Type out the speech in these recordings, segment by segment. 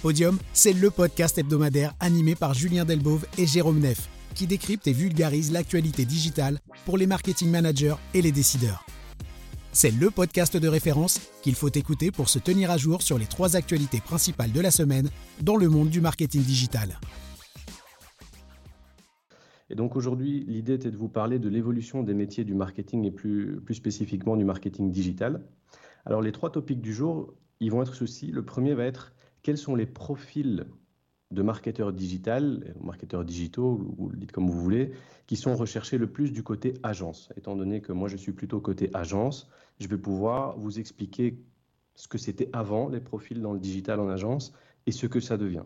Podium, c'est le podcast hebdomadaire animé par Julien Delbove et Jérôme Neff, qui décrypte et vulgarise l'actualité digitale pour les marketing managers et les décideurs. C'est le podcast de référence qu'il faut écouter pour se tenir à jour sur les trois actualités principales de la semaine dans le monde du marketing digital. Et donc aujourd'hui, l'idée était de vous parler de l'évolution des métiers du marketing et plus, plus spécifiquement du marketing digital. Alors les trois topics du jour, ils vont être ceux-ci. Le premier va être quels sont les profils de marketeurs digital, marketeurs digitaux, ou le dites comme vous voulez, qui sont recherchés le plus du côté agence? Étant donné que moi je suis plutôt côté agence, je vais pouvoir vous expliquer ce que c'était avant les profils dans le digital en agence et ce que ça devient.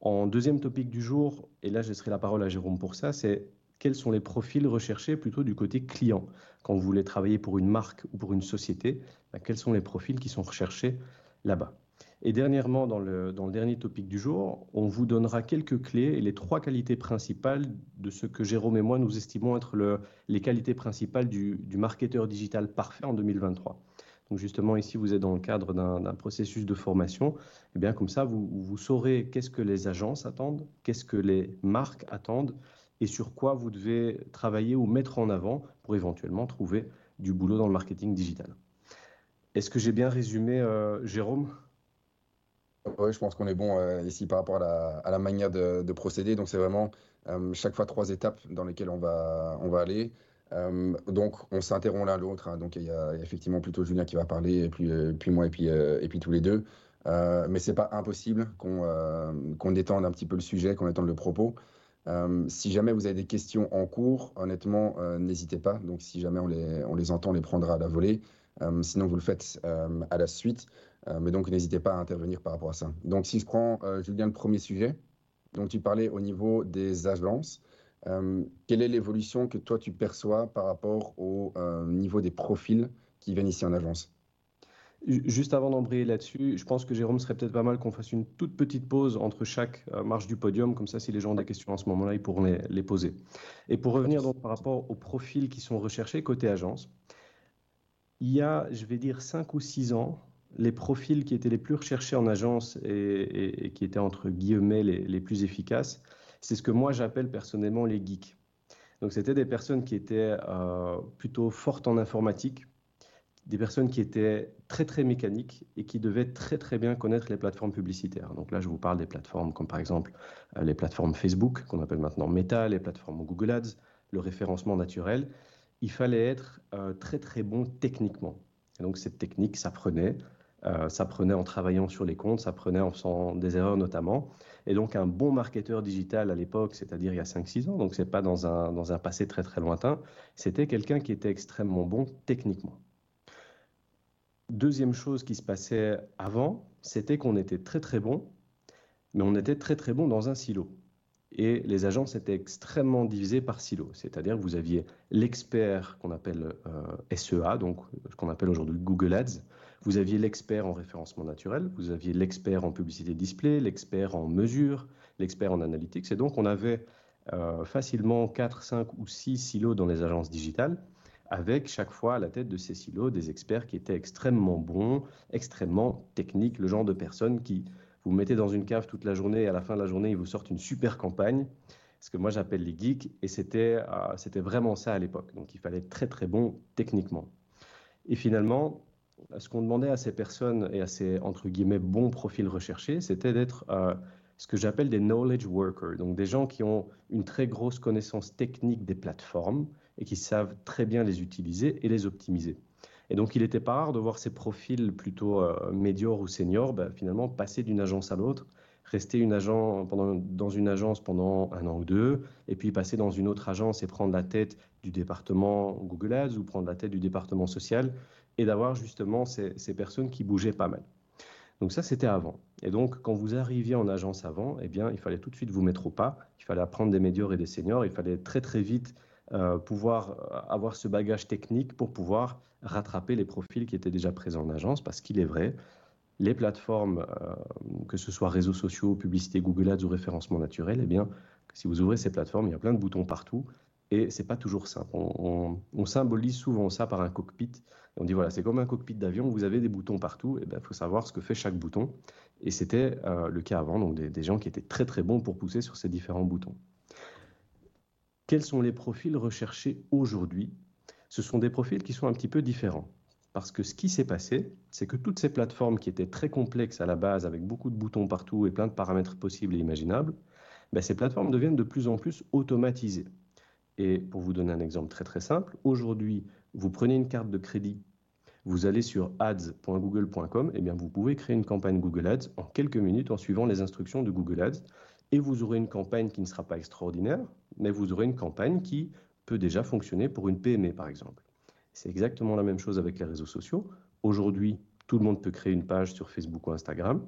En deuxième topic du jour, et là je laisserai la parole à Jérôme pour ça, c'est quels sont les profils recherchés plutôt du côté client? Quand vous voulez travailler pour une marque ou pour une société, ben, quels sont les profils qui sont recherchés là-bas? Et dernièrement, dans le, dernier topic du jour, on vous donnera quelques clés et les trois qualités principales de ce que Jérôme et moi nous estimons être le, les qualités principales du, marketeur digital parfait en 2023. Donc justement, ici, vous êtes dans le cadre d'un processus de formation. Et eh bien comme ça, vous, vous saurez qu'est-ce que les agences attendent, qu'est-ce que les marques attendent et sur quoi vous devez travailler ou mettre en avant pour éventuellement trouver du boulot dans le marketing digital. Est-ce que j'ai bien résumé, euh, Jérôme? Oui, je pense qu'on est bon euh, ici par rapport à la, manière de, procéder. Donc, c'est vraiment euh, chaque fois trois étapes dans lesquelles on va, on va aller. Euh, donc, on s'interrompt l'un l'autre. Hein. Donc, il y, a, effectivement plutôt Julien qui va parler, puis, puis moi, et puis, et puis tous les deux. mais c'est pas impossible qu'on qu'on étende un petit peu le sujet, qu'on étende le propos. si jamais vous avez des questions en cours, honnêtement, n'hésitez pas. Donc, si jamais on les, on les entend, on les prendra à la volée. Sinon, vous le faites à la suite. Euh, mais donc, n'hésitez pas à intervenir par rapport à ça. Donc, si je prends, euh, Julien, le premier sujet, donc tu parlais au niveau des agences. Euh, quelle est l'évolution que toi, tu perçois par rapport au niveau des profils qui viennent ici en agence? Juste avant d'embrayer là-dessus, je pense que Jérôme serait peut-être pas mal qu'on fasse une toute petite pause entre chaque marche du podium, comme ça si les gens ont des questions en ce moment-là, ils pourront les, les, poser. Et pour revenir donc par rapport aux profils qui sont recherchés côté agence, il y a, je vais dire, 5 ou 6 ans, les profils qui étaient les plus recherchés en agence et, qui étaient entre guillemets les, plus efficaces, c'est ce que moi j'appelle personnellement les geeks. Donc c'était des personnes qui étaient euh, plutôt fortes en informatique, des personnes qui étaient très très mécaniques et qui devaient très très bien connaître les plateformes publicitaires. Donc là je vous parle des plateformes comme par exemple euh, les plateformes Facebook qu'on appelle maintenant Meta, les plateformes Google Ads, le référencement naturel. Il fallait être euh, très très bon techniquement. Et donc cette technique s'apprenait euh, ça prenait en travaillant sur les comptes, ça prenait en faisant des erreurs notamment. Et donc un bon marketeur digital à l'époque, c'est-à-dire il y a 5-6 ans, donc ce n'est pas dans un, dans un passé très très lointain, c'était quelqu'un qui était extrêmement bon techniquement. Deuxième chose qui se passait avant, c'était qu'on était très très bon, mais on était très très bon dans un silo. Et les agences étaient extrêmement divisées par silo, c'est-à-dire que vous aviez l'expert qu'on appelle euh, SEA, donc ce qu'on appelle aujourd'hui Google Ads, vous aviez l'expert en référencement naturel, vous aviez l'expert en publicité display, l'expert en mesure, l'expert en analytics. Et donc, on avait euh, facilement 4, 5 ou 6 silos dans les agences digitales, avec chaque fois à la tête de ces silos des experts qui étaient extrêmement bons, extrêmement techniques, le genre de personnes qui vous mettez dans une cave toute la journée et à la fin de la journée, ils vous sortent une super campagne ce que moi j'appelle les geeks, et c'était euh, c'était vraiment ça à l'époque. Donc il fallait être très très bon techniquement. Et finalement, ce qu'on demandait à ces personnes et à ces, entre guillemets, bons profils recherchés, c'était d'être euh, ce que j'appelle des knowledge workers, donc des gens qui ont une très grosse connaissance technique des plateformes et qui savent très bien les utiliser et les optimiser. Et donc, il n'était pas rare de voir ces profils plutôt euh, médiors ou seniors ben, finalement passer d'une agence à l'autre, rester une dans une agence pendant un an ou deux, et puis passer dans une autre agence et prendre la tête du département Google Ads ou prendre la tête du département social et d'avoir justement ces, personnes qui bougeaient pas mal. Donc ça, c'était avant. Et donc, quand vous arriviez en agence avant, eh bien, il fallait tout de suite vous mettre au pas. Il fallait apprendre des médiors et des seniors. Il fallait très, très vite euh, pouvoir euh, avoir ce bagage technique pour pouvoir rattraper les profils qui étaient déjà présents en agence. Parce qu'il est vrai, les plateformes, euh, que ce soit réseaux sociaux, publicité Google Ads ou référencement naturel, eh bien, si vous ouvrez ces plateformes, il y a plein de boutons partout Et c'est pas toujours simple. On, symbolise souvent ça par un cockpit. on dit voilà, c'est comme un cockpit d'avion, vous avez des boutons partout, et il ben, faut savoir ce que fait chaque bouton. Et c'était le cas avant, donc des, gens qui étaient très très bons pour pousser sur ces différents boutons. Quels sont les profils recherchés aujourd'hui? Ce sont des profils qui sont un petit peu différents. Parce que ce qui s'est passé, c'est que toutes ces plateformes qui étaient très complexes à la base, avec beaucoup de boutons partout et plein de paramètres possibles et imaginables, ben, ces plateformes deviennent de plus en plus automatisées. Et pour vous donner un exemple très très simple, aujourd'hui, vous prenez une carte de crédit, vous allez sur ads.google.com, et eh bien vous pouvez créer une campagne Google Ads en quelques minutes en suivant les instructions de Google Ads, et vous aurez une campagne qui ne sera pas extraordinaire, mais vous aurez une campagne qui peut déjà fonctionner pour une PME par exemple. C'est exactement la même chose avec les réseaux sociaux. Aujourd'hui, tout le monde peut créer une page sur Facebook ou Instagram.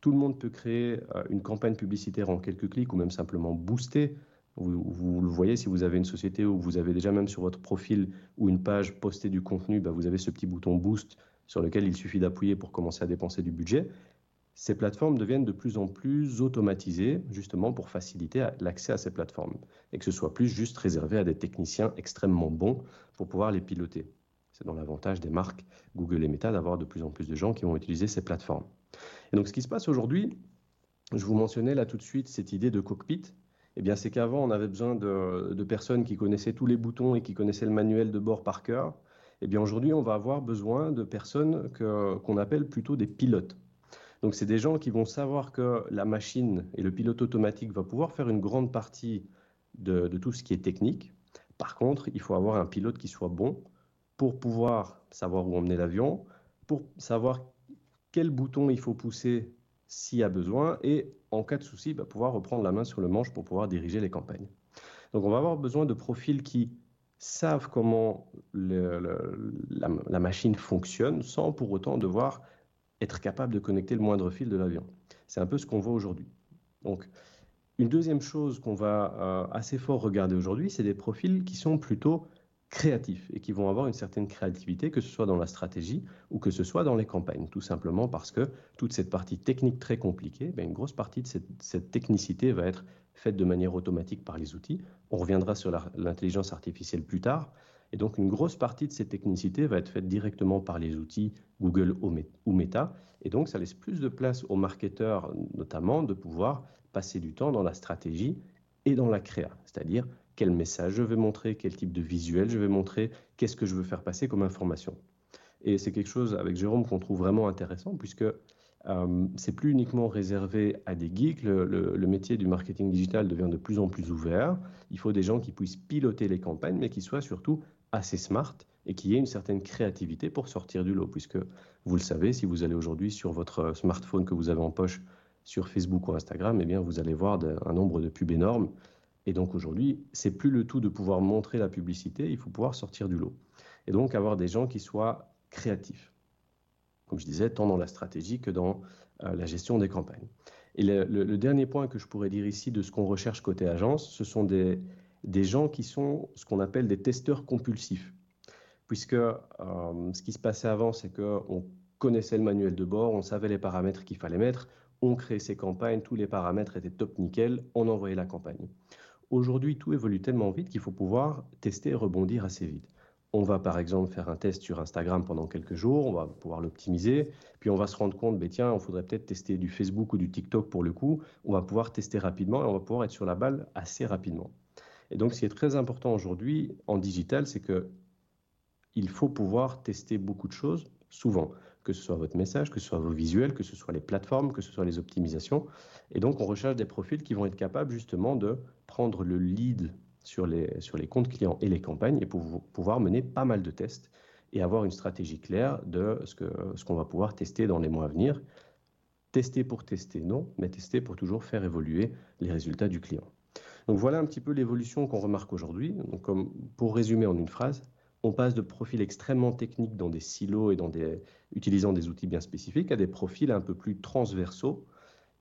Tout le monde peut créer euh, une campagne publicitaire en quelques clics ou même simplement booster vous, le voyez, si vous avez une société où vous avez déjà même sur votre profil ou une page posté du contenu, bah, vous avez ce petit bouton Boost sur lequel il suffit d'appuyer pour commencer à dépenser du budget. Ces plateformes deviennent de plus en plus automatisées, justement pour faciliter l'accès à ces plateformes, et que ce soit plus juste réservé à des techniciens extrêmement bons pour pouvoir les piloter. C'est dans l'avantage des marques Google et Meta d'avoir de plus en plus de gens qui vont utiliser ces plateformes. Et donc ce qui se passe aujourd'hui, je vous mentionnais là tout de suite cette idée de cockpit. Eh bien, c'est qu'avant, on avait besoin de, personnes qui connaissaient tous les boutons et qui connaissaient le manuel de bord par cœur. Eh bien, aujourd'hui, on va avoir besoin de personnes qu'on appelle plutôt des pilotes. Donc, c'est des gens qui vont savoir que la machine et le pilote automatique va pouvoir faire une grande partie de, tout ce qui est technique. Par contre, il faut avoir un pilote qui soit bon pour pouvoir savoir où emmener l'avion, pour savoir quel bouton il faut pousser s'il y a besoin et en cas de souci, bah, pouvoir reprendre la main sur le manche pour pouvoir diriger les campagnes. Donc on va avoir besoin de profils qui savent comment la, machine fonctionne sans pour autant devoir être capable de connecter le moindre fil de l'avion. C'est un peu ce qu'on voit aujourd'hui. Donc une deuxième chose qu'on va euh, assez fort regarder aujourd'hui, c'est des profils qui sont plutôt créatifs et qui vont avoir une certaine créativité, que ce soit dans la stratégie ou que ce soit dans les campagnes, tout simplement parce que toute cette partie technique très compliquée, ben une grosse partie de cette, technicité va être faite de manière automatique par les outils. On reviendra sur l'intelligence artificielle plus tard. Et donc une grosse partie de cette technicité va être faite directement par les outils Google ou Meta. Et donc ça laisse plus de place aux marketeurs notamment de pouvoir passer du temps dans la stratégie et dans la créa, c'est-à-dire quel message je vais montrer, quel type de visuel je vais montrer, qu'est-ce que je veux faire passer comme information. Et c'est quelque chose avec Jérôme qu'on trouve vraiment intéressant puisque euh, c'est plus uniquement réservé à des geeks. Le, métier du marketing digital devient de plus en plus ouvert. Il faut des gens qui puissent piloter les campagnes, mais qui soient surtout assez smart et qui aient une certaine créativité pour sortir du lot. Puisque vous le savez, si vous allez aujourd'hui sur votre smartphone que vous avez en poche sur Facebook ou Instagram, eh bien vous allez voir un nombre de pubs énormes et donc aujourd'hui, c'est plus le tout de pouvoir montrer la publicité, il faut pouvoir sortir du lot. Et donc avoir des gens qui soient créatifs, comme je disais, tant dans la stratégie que dans euh, la gestion des campagnes. Et le, dernier point que je pourrais dire ici de ce qu'on recherche côté agence, ce sont des, des gens qui sont ce qu'on appelle des testeurs compulsifs. Puisque euh, ce qui se passait avant, c'est qu'on connaissait le manuel de bord, on savait les paramètres qu'il fallait mettre, on créait ses campagnes, tous les paramètres étaient top nickel, on envoyait la campagne. Aujourd'hui, tout évolue tellement vite qu'il faut pouvoir tester et rebondir assez vite. On va par exemple faire un test sur Instagram pendant quelques jours, on va pouvoir l'optimiser, puis on va se rendre compte, ben tiens, on faudrait peut-être tester du Facebook ou du TikTok pour le coup, on va pouvoir tester rapidement et on va pouvoir être sur la balle assez rapidement. Et donc ce qui est très important aujourd'hui en digital, c'est que il faut pouvoir tester beaucoup de choses souvent que ce soit votre message, que ce soit vos visuels, que ce soit les plateformes, que ce soit les optimisations. Et donc, on recherche des profils qui vont être capables justement de prendre le lead sur les, comptes clients et les campagnes et pouvoir mener pas mal de tests et avoir une stratégie claire de ce qu'on va pouvoir tester dans les mois à venir. Tester pour tester, non, mais tester pour toujours faire évoluer les résultats du client. Donc voilà un petit peu l'évolution qu'on remarque aujourd'hui. Donc comme pour résumer en une phrase, on passe de profils extrêmement techniques dans des silos et dans des, utilisant des outils bien spécifiques à des profils un peu plus transversaux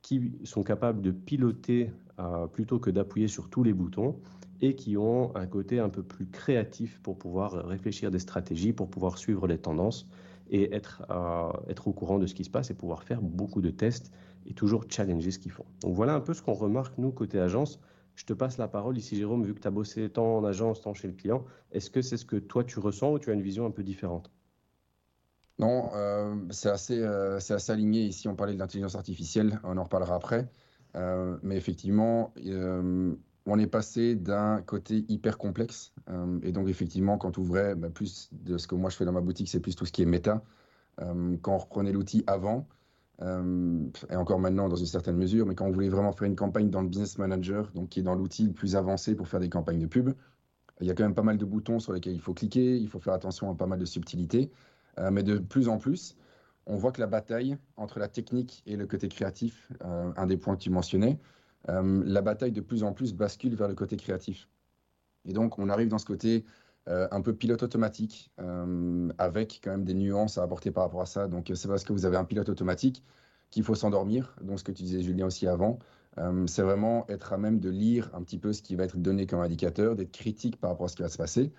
qui sont capables de piloter euh, plutôt que d'appuyer sur tous les boutons et qui ont un côté un peu plus créatif pour pouvoir réfléchir des stratégies, pour pouvoir suivre les tendances et être, euh, être au courant de ce qui se passe et pouvoir faire beaucoup de tests et toujours challenger ce qu'ils font. Donc voilà un peu ce qu'on remarque nous côté agence Je te passe la parole ici, Jérôme, vu que tu as bossé tant en agence, tant chez le client. Est-ce que c'est ce que toi tu ressens ou tu as une vision un peu différente? Non, euh, c'est assez, assez aligné. Ici, on parlait de l'intelligence artificielle, on en reparlera après. mais effectivement, on est passé d'un côté hyper complexe. et donc, effectivement, quand on ouvrait, bah, plus de ce que moi je fais dans ma boutique, c'est plus tout ce qui est méta. quand on reprenait l'outil avant, euh, et encore maintenant dans une certaine mesure, mais quand on voulait vraiment faire une campagne dans le Business Manager, donc qui est dans l'outil le plus avancé pour faire des campagnes de pub, il y a quand même pas mal de boutons sur lesquels il faut cliquer, il faut faire attention à pas mal de subtilités, euh, mais de plus en plus, on voit que la bataille entre la technique et le côté créatif, euh, un des points que tu mentionnais, la bataille de plus en plus bascule vers le côté créatif. Et donc, on arrive dans ce côté euh, un peu pilote automatique, euh, avec quand même des nuances à apporter par rapport à ça. Donc, c'est parce que vous avez un pilote automatique qu'il faut s'endormir. Donc, ce que tu disais, Julien, aussi avant, euh, c'est vraiment être à même de lire un petit peu ce qui va être donné comme indicateur, d'être critique par rapport à ce qui va se passer.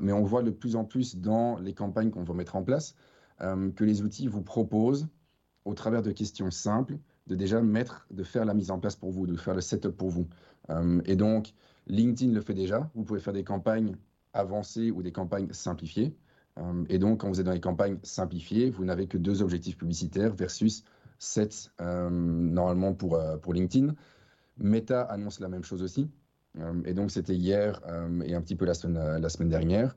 mais on voit de plus en plus dans les campagnes qu'on va mettre en place que les outils vous proposent, au travers de questions simples, de déjà mettre, de faire la mise en place pour vous, de faire le setup pour vous. et donc, LinkedIn le fait déjà. Vous pouvez faire des campagnes avancées ou des campagnes simplifiées. Euh, et donc, quand vous êtes dans les campagnes simplifiées, vous n'avez que deux objectifs publicitaires versus sept euh, normalement pour, euh, pour LinkedIn. Meta annonce la même chose aussi. et donc, c'était hier et un petit peu la semaine dernière.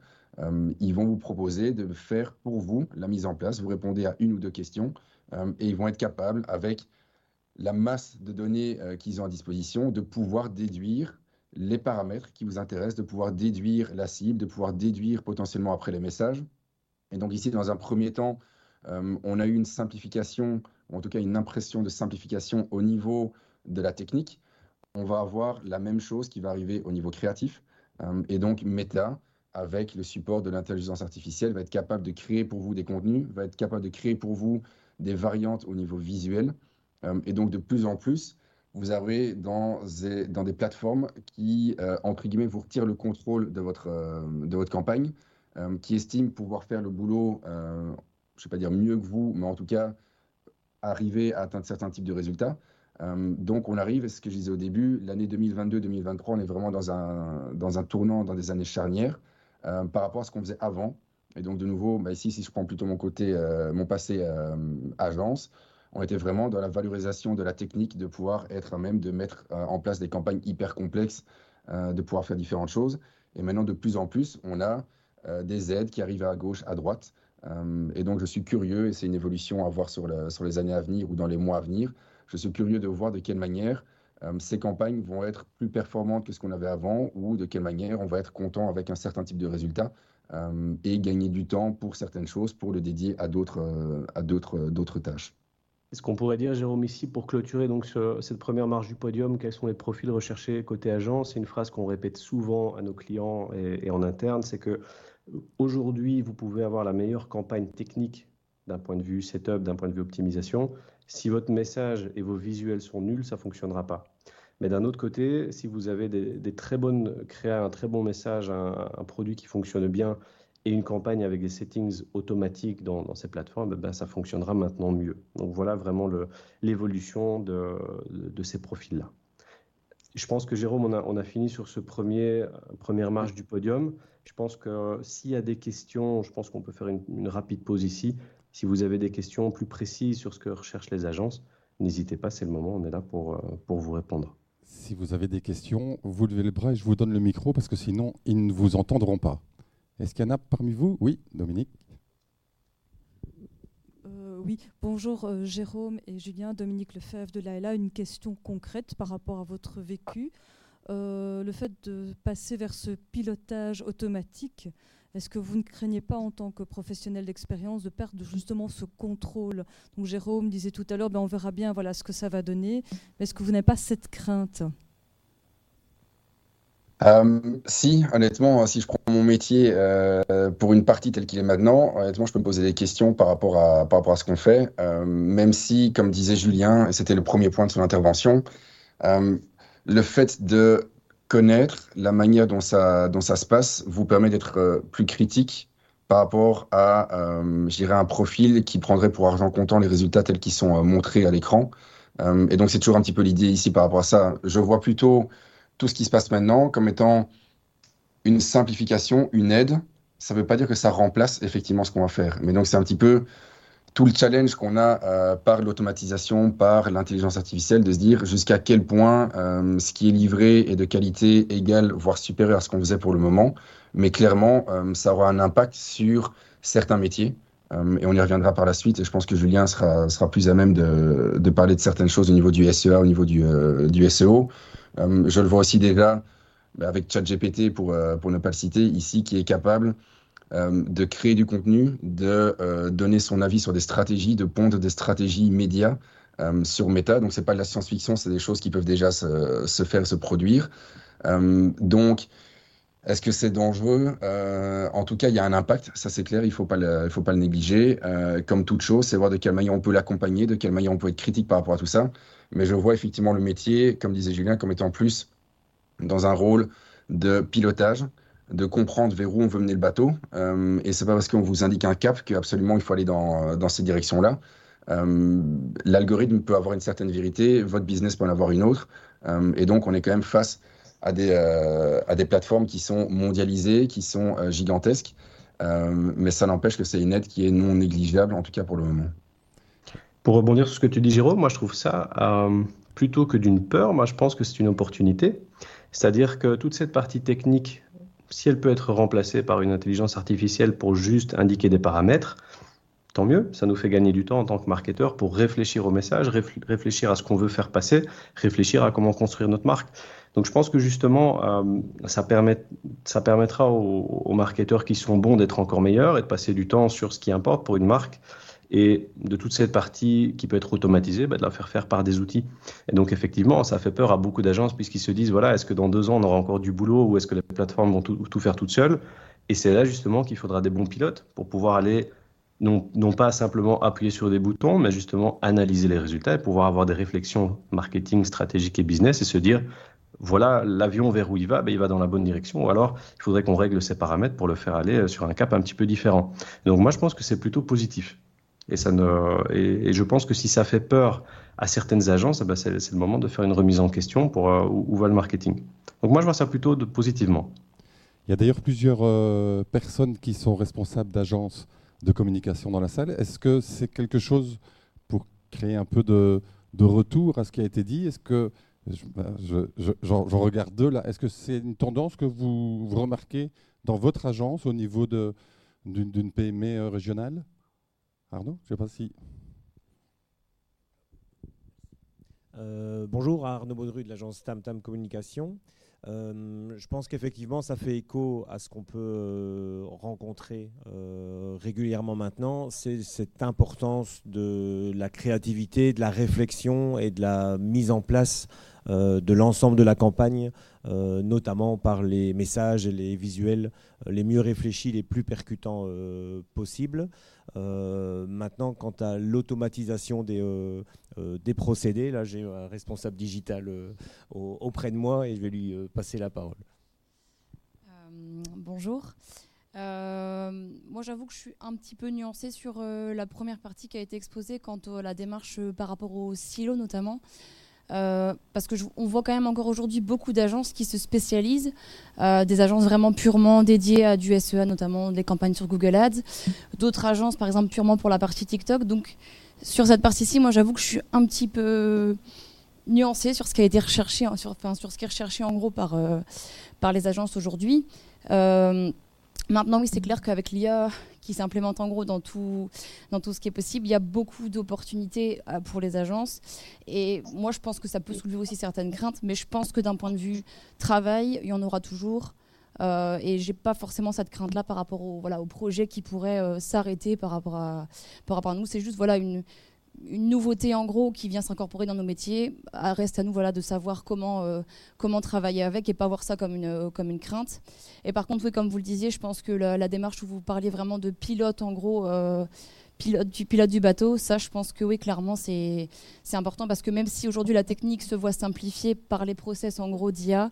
ils vont vous proposer de faire pour vous la mise en place. Vous répondez à une ou deux questions et ils vont être capables, avec la masse de données qu'ils ont à disposition, de pouvoir déduire les paramètres qui vous intéressent, de pouvoir déduire la cible, de pouvoir déduire potentiellement après les messages. Et donc ici, dans un premier temps, euh, on a eu une simplification, ou en tout cas une impression de simplification au niveau de la technique. On va avoir la même chose qui va arriver au niveau créatif. Euh, et donc Meta, avec le support de l'intelligence artificielle, va être capable de créer pour vous des contenus, va être capable de créer pour vous des variantes au niveau visuel. Euh, et donc de plus en plus, vous avez dans des, plateformes qui, euh, entre guillemets, vous retirent le contrôle de votre, euh, campagne, euh, qui estiment pouvoir faire le boulot, je ne vais pas dire mieux que vous, mais en tout cas, arriver à atteindre certains types de résultats. donc, on arrive, ce que je disais au début, l'année 2022-2023, on est vraiment dans un, dans un tournant, dans des années charnières par rapport à ce qu'on faisait avant. Et donc, de nouveau, bah, ici, si je prends plutôt mon côté, mon passé agence, on était vraiment dans la valorisation de la technique, de pouvoir être à même de mettre euh, en place des campagnes hyper complexes, euh, de pouvoir faire différentes choses. Et maintenant, de plus en plus, on a euh, des aides qui arrivent à gauche, à droite. et donc, je suis curieux, et c'est une évolution à voir sur, les années à venir ou dans les mois à venir. Je suis curieux de voir de quelle manière ces campagnes vont être plus performantes que ce qu'on avait avant ou de quelle manière on va être content avec un certain type de résultat et gagner du temps pour certaines choses pour le dédier à d'autres tâches. Est-ce qu'on pourrait dire, Jérôme, ici, pour clôturer donc cette première marche du podium, quels sont les profils recherchés côté agence C'est une phrase qu'on répète souvent à nos clients et, en interne, c'est que aujourd'hui, vous pouvez avoir la meilleure campagne technique d'un point de vue setup, d'un point de vue optimisation. Si votre message et vos visuels sont nuls, ça ne fonctionnera pas. Mais d'un autre côté, si vous avez des, très bonnes un très bon message, un produit qui fonctionne bien et une campagne avec des settings automatiques dans, ces plateformes, ben, ça fonctionnera maintenant mieux. Donc voilà vraiment l'évolution de, ces profils-là. Je pense que Jérôme, on a, fini sur ce premier première marche du podium. Je pense que s'il y a des questions, je pense qu'on peut faire une, rapide pause ici. Si vous avez des questions plus précises sur ce que recherchent les agences, n'hésitez pas, c'est le moment, on est là pour, pour vous répondre. Si vous avez des questions, vous levez le bras et je vous donne le micro parce que sinon, ils ne vous entendront pas. Est-ce qu'il y en a parmi vous? Oui, Dominique. Euh, oui, bonjour euh, Jérôme et Julien, Dominique Lefebvre de l'ALA. Une question concrète par rapport à votre vécu. Euh, le fait de passer vers ce pilotage automatique, est-ce que vous ne craignez pas en tant que professionnel d'expérience de perdre justement ce contrôle? Donc Jérôme disait tout à l'heure, ben on verra bien voilà ce que ça va donner. Est-ce que vous n'avez pas cette crainte? Euh, si, honnêtement, si je prends mon métier euh, pour une partie telle qu'il est maintenant, honnêtement, je peux me poser des questions par rapport à, par rapport à ce qu'on fait. Euh, même si, comme disait Julien, et c'était le premier point de son intervention, le fait de connaître la manière dont ça, dont ça se passe vous permet d'être plus critique par rapport à, je dirais, un profil qui prendrait pour argent comptant les résultats tels qu'ils sont montrés à l'écran. et donc, c'est toujours un petit peu l'idée ici par rapport à ça. Je vois plutôt tout ce qui se passe maintenant comme étant une simplification, une aide. Ça ne veut pas dire que ça remplace effectivement ce qu'on va faire. Mais donc, c'est un petit peu tout le challenge qu'on a euh, par l'automatisation, par l'intelligence artificielle, de se dire jusqu'à quel point euh, ce qui est livré est de qualité égale, voire supérieure à ce qu'on faisait pour le moment. Mais clairement, euh, ça aura un impact sur certains métiers. et on y reviendra par la suite. Et je pense que Julien sera, plus à même de, parler de certaines choses au niveau du SEA, au niveau du SEO. Je le vois aussi déjà bah, avec ChatGPT, pour, pour ne pas le citer, ici, qui est capable euh, de créer du contenu, de euh, donner son avis sur des stratégies, de pondre des stratégies médias euh, sur Meta. Donc, ce n'est pas de la science-fiction, c'est des choses qui peuvent déjà se, se faire, se produire. donc, est-ce que c'est dangereux? En tout cas, il y a un impact, ça c'est clair, il ne faut, pas le, négliger. comme toute chose, c'est voir de quelle manière on peut l'accompagner, de quelle manière on peut être critique par rapport à tout ça. Mais je vois effectivement le métier, comme disait Julien, comme étant plus dans un rôle de pilotage, de comprendre vers où on veut mener le bateau. Euh, et c'est pas parce qu'on vous indique un cap qu'absolument il faut aller dans, dans cette direction-là. Euh, L'algorithme peut avoir une certaine vérité, votre business peut en avoir une autre. Euh, et donc on est quand même face à des, euh, à des plateformes qui sont mondialisées, qui sont gigantesques. mais ça n'empêche que c'est une aide qui est non négligeable, en tout cas pour le moment. Pour rebondir sur ce que tu dis, Jérôme, moi je trouve ça plutôt que d'une peur, moi je pense que c'est une opportunité. C'est-à-dire que toute cette partie technique si elle peut être remplacée par une intelligence artificielle pour juste indiquer des paramètres, tant mieux, ça nous fait gagner du temps en tant que marketeur pour réfléchir au message, réfléchir à ce qu'on veut faire passer, réfléchir à comment construire notre marque. Donc je pense que justement, euh, ça, permet, ça permettra aux, marketeurs qui sont bons d'être encore meilleurs et de passer du temps sur ce qui importe pour une marque et de toute cette partie qui peut être automatisée, bah, de la faire faire par des outils. Et donc effectivement, ça fait peur à beaucoup d'agences puisqu'ils se disent, voilà, est-ce que dans deux ans, on aura encore du boulot ou est-ce que les plateformes vont tout, faire toutes seules? Et c'est là justement qu'il faudra des bons pilotes pour pouvoir aller, non, non pas simplement appuyer sur des boutons, mais justement analyser les résultats et pouvoir avoir des réflexions marketing, stratégiques et business et se dire, voilà, l'avion vers où il va, ben, il va dans la bonne direction. Ou alors, il faudrait qu'on règle ses paramètres pour le faire aller euh, sur un cap un petit peu différent. Donc moi, je pense que c'est plutôt positif. Et, ça ne, et, je pense que si ça fait peur à certaines agences, eh ben c'est, le moment de faire une remise en question pour euh, où, va le marketing. Donc moi, je vois ça plutôt de, positivement. Il y a d'ailleurs plusieurs euh, personnes qui sont responsables d'agences de communication dans la salle. Est-ce que c'est quelque chose pour créer un peu de, de retour à ce qui a été dit? Est-ce que je, j'en, regarde deux là. Est-ce que c'est une tendance que vous, remarquez dans votre agence au niveau d'une, PME euh, régionale? Arnaud, je ne sais pas si. Euh, bonjour, Arnaud Baudru de l'agence Tam Tam Communication. Euh, je pense qu'effectivement, ça fait écho à ce qu'on peut rencontrer régulièrement maintenant. C'est cette importance de la créativité, de la réflexion et de la mise en place de l'ensemble de la campagne, notamment par les messages et les visuels les mieux réfléchis, les plus percutants possibles. Euh, maintenant, quant à l'automatisation des, euh, euh, des procédés, là j'ai un responsable digital auprès de moi et je vais lui passer la parole. bonjour. moi, j'avoue que je suis un petit peu nuancée sur la première partie qui a été exposée quant à la démarche par rapport au silo notamment. Euh, parce que on voit quand même encore aujourd'hui beaucoup d'agences qui se spécialisent, euh, des agences vraiment purement dédiées à du SEA, notamment des campagnes sur Google Ads, d'autres agences par exemple purement pour la partie TikTok. Donc sur cette partie-ci, moi j'avoue que je suis un petit peu nuancée sur ce qui a été recherché, sur, enfin, sur ce qui est recherché en gros par, euh, par les agences aujourd'hui. maintenant oui, c'est clair qu'avec l'IA qui s'implémente en gros dans tout, dans tout ce qui est possible. Il y a beaucoup d'opportunités euh, pour les agences. Et moi, je pense que ça peut soulever aussi certaines craintes, mais je pense que d'un point de vue travail, il y en aura toujours. Euh, et j'ai pas forcément cette crainte-là par rapport au, voilà, au projet qui pourrait euh, s'arrêter par rapport par rapport à nous. C'est juste voilà, une, une nouveauté en gros qui vient s'incorporer dans nos métiers. Ah, reste à nous voilà, de savoir comment, euh, comment travailler avec et pas voir ça comme une, euh, comme une crainte. Et par contre, oui, comme vous le disiez, je pense que la, démarche où vous parliez vraiment de pilote en gros, euh, pilote, du pilote du bateau, ça je pense que oui, clairement c'est important parce que même si aujourd'hui la technique se voit simplifiée par les process en gros d'IA,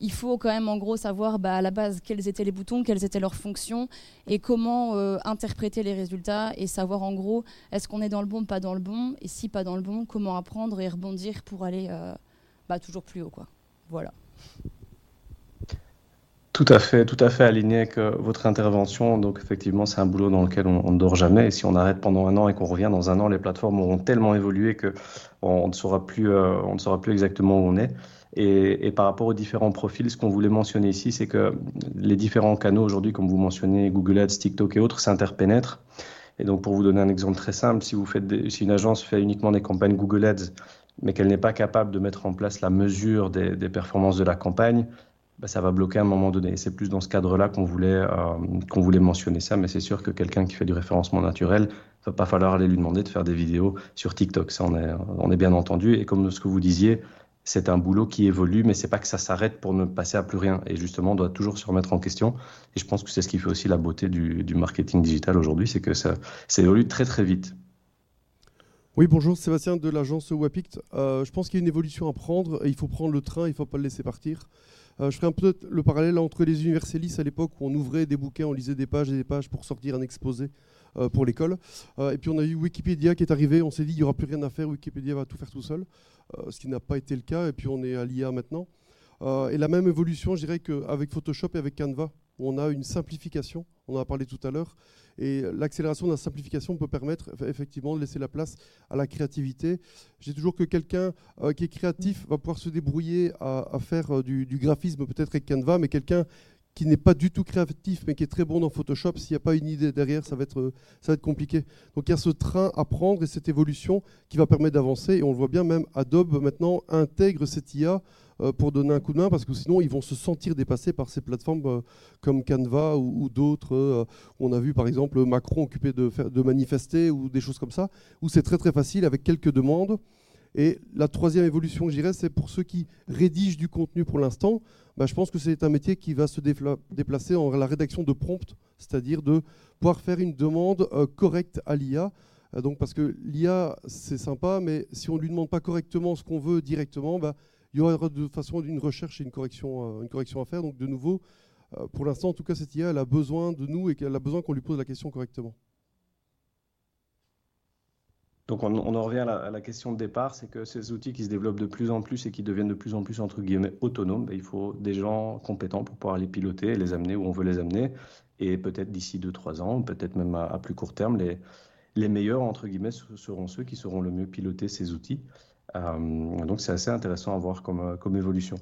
il faut quand même en gros savoir bah, à la base quels étaient les boutons, quelles étaient leurs fonctions et comment euh, interpréter les résultats et savoir en gros est-ce qu'on est dans le bon, pas dans le bon et si pas dans le bon, comment apprendre et rebondir pour aller euh, bah, toujours plus haut. Quoi. Voilà. Tout à fait, tout à fait aligné avec euh, votre intervention. Donc effectivement, c'est un boulot dans lequel on, ne dort jamais. Et si on arrête pendant un an et qu'on revient dans un an, les plateformes auront tellement évolué que on ne saura plus, on ne saura plus exactement où on est. Et, par rapport aux différents profils, ce qu'on voulait mentionner ici, c'est que les différents canaux aujourd'hui, comme vous mentionnez, Google Ads, TikTok et autres, s'interpénètrent. Et donc, pour vous donner un exemple très simple, si, une agence fait uniquement des campagnes Google Ads, mais qu'elle n'est pas capable de mettre en place la mesure des, performances de la campagne, bah, ça va bloquer à un moment donné. C'est plus dans ce cadre-là qu'on voulait, euh, qu'on voulait mentionner ça, mais c'est sûr que quelqu'un qui fait du référencement naturel, il va pas falloir aller lui demander de faire des vidéos sur TikTok. Ça, on est bien entendu. Et comme ce que vous disiez, c'est un boulot qui évolue, mais c'est pas que ça s'arrête pour ne passer à plus rien. Et justement, on doit toujours se remettre en question. Et je pense que c'est ce qui fait aussi la beauté du, marketing digital aujourd'hui, c'est que ça, ça évolue très très vite. Oui, bonjour, Sébastien de l'agence Wapict. Euh, je pense qu'il y a une évolution à prendre. Il faut prendre le train, il ne faut pas le laisser partir. Euh, je ferai un peu le parallèle entre les universalis à l'époque où on ouvrait des bouquins, on lisait des pages et des pages pour sortir un exposé euh, pour l'école. Euh, et puis on a eu Wikipédia qui est arrivé, on s'est dit il n'y aura plus rien à faire, Wikipédia va tout faire tout seul, ce qui n'a pas été le cas. Et puis on est à l'IA maintenant. et la même évolution, je dirais qu'avec Photoshop et avec Canva, on a une simplification, on en a parlé tout à l'heure, et l'accélération de la simplification peut permettre effectivement de laisser la place à la créativité. J'ai toujours que quelqu'un euh, qui est créatif va pouvoir se débrouiller à, faire euh, du, graphisme peut-être avec Canva, mais quelqu'un qui n'est pas du tout créatif, mais qui est très bon dans Photoshop, s'il n'y a pas une idée derrière, ça va, être, ça va être compliqué. Donc il y a ce train à prendre et cette évolution qui va permettre d'avancer. Et on le voit bien, même Adobe maintenant intègre cette IA euh, pour donner un coup de main, parce que sinon ils vont se sentir dépassés par ces plateformes euh, comme Canva ou, d'autres. Euh, on a vu par exemple Macron occupé de manifester ou des choses comme ça, où c'est très très facile avec quelques demandes. Et la troisième évolution, je dirais, c'est pour ceux qui rédigent du contenu pour l'instant. Bah, je pense que c'est un métier qui va se déplacer en la rédaction de prompts, c'est-à-dire de pouvoir faire une demande correcte à l'IA. donc parce que l'IA, c'est sympa, mais si on ne lui demande pas correctement ce qu'on veut directement, bah, il y aura de façon une recherche et une correction, euh, une correction à faire. Donc de nouveau, euh, pour l'instant, en tout cas, cette IA, elle a besoin de nous et qu'elle a besoin qu'on lui pose la question correctement. Donc on, en revient à la, question de départ, c'est que ces outils qui se développent de plus en plus et qui deviennent de plus en plus entre guillemets autonomes, ben, il faut des gens compétents pour pouvoir les piloter et les amener où on veut les amener. Et peut-être d'ici 2-3 ans, peut-être même à, plus court terme, les, meilleurs entre guillemets seront ceux qui sauront le mieux piloter ces outils. Euh, donc c'est assez intéressant à voir comme, euh, comme évolution.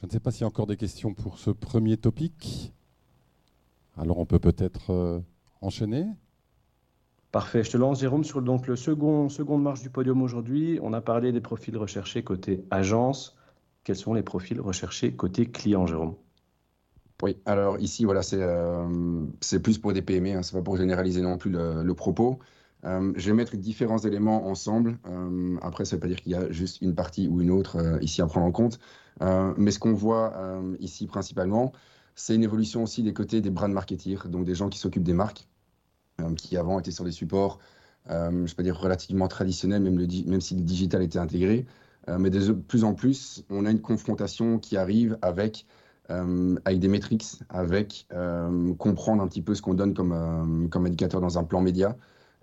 Je ne sais pas s'il y a encore des questions pour ce premier topic. Alors on peut peut-être euh, enchaîner. Parfait, je te lance Jérôme sur donc, le second, seconde marche du podium aujourd'hui. On a parlé des profils recherchés côté agence. Quels sont les profils recherchés côté client, Jérôme? Oui, alors ici, voilà, c'est plus pour des PME, hein, ce n'est pas pour généraliser non plus le, propos. Euh, je vais mettre différents éléments ensemble. Euh, après, ça ne veut pas dire qu'il y a juste une partie ou une autre euh, ici à prendre en compte. mais ce qu'on voit ici principalement, c'est une évolution aussi des côtés des brand marketers, donc des gens qui s'occupent des marques, qui avant étaient sur des supports, je ne vais pas dire relativement traditionnels, même, le, même si le digital était intégré. mais de plus en plus, on a une confrontation qui arrive avec avec des métriques, avec comprendre un petit peu ce qu'on donne comme, comme indicateur dans un plan média,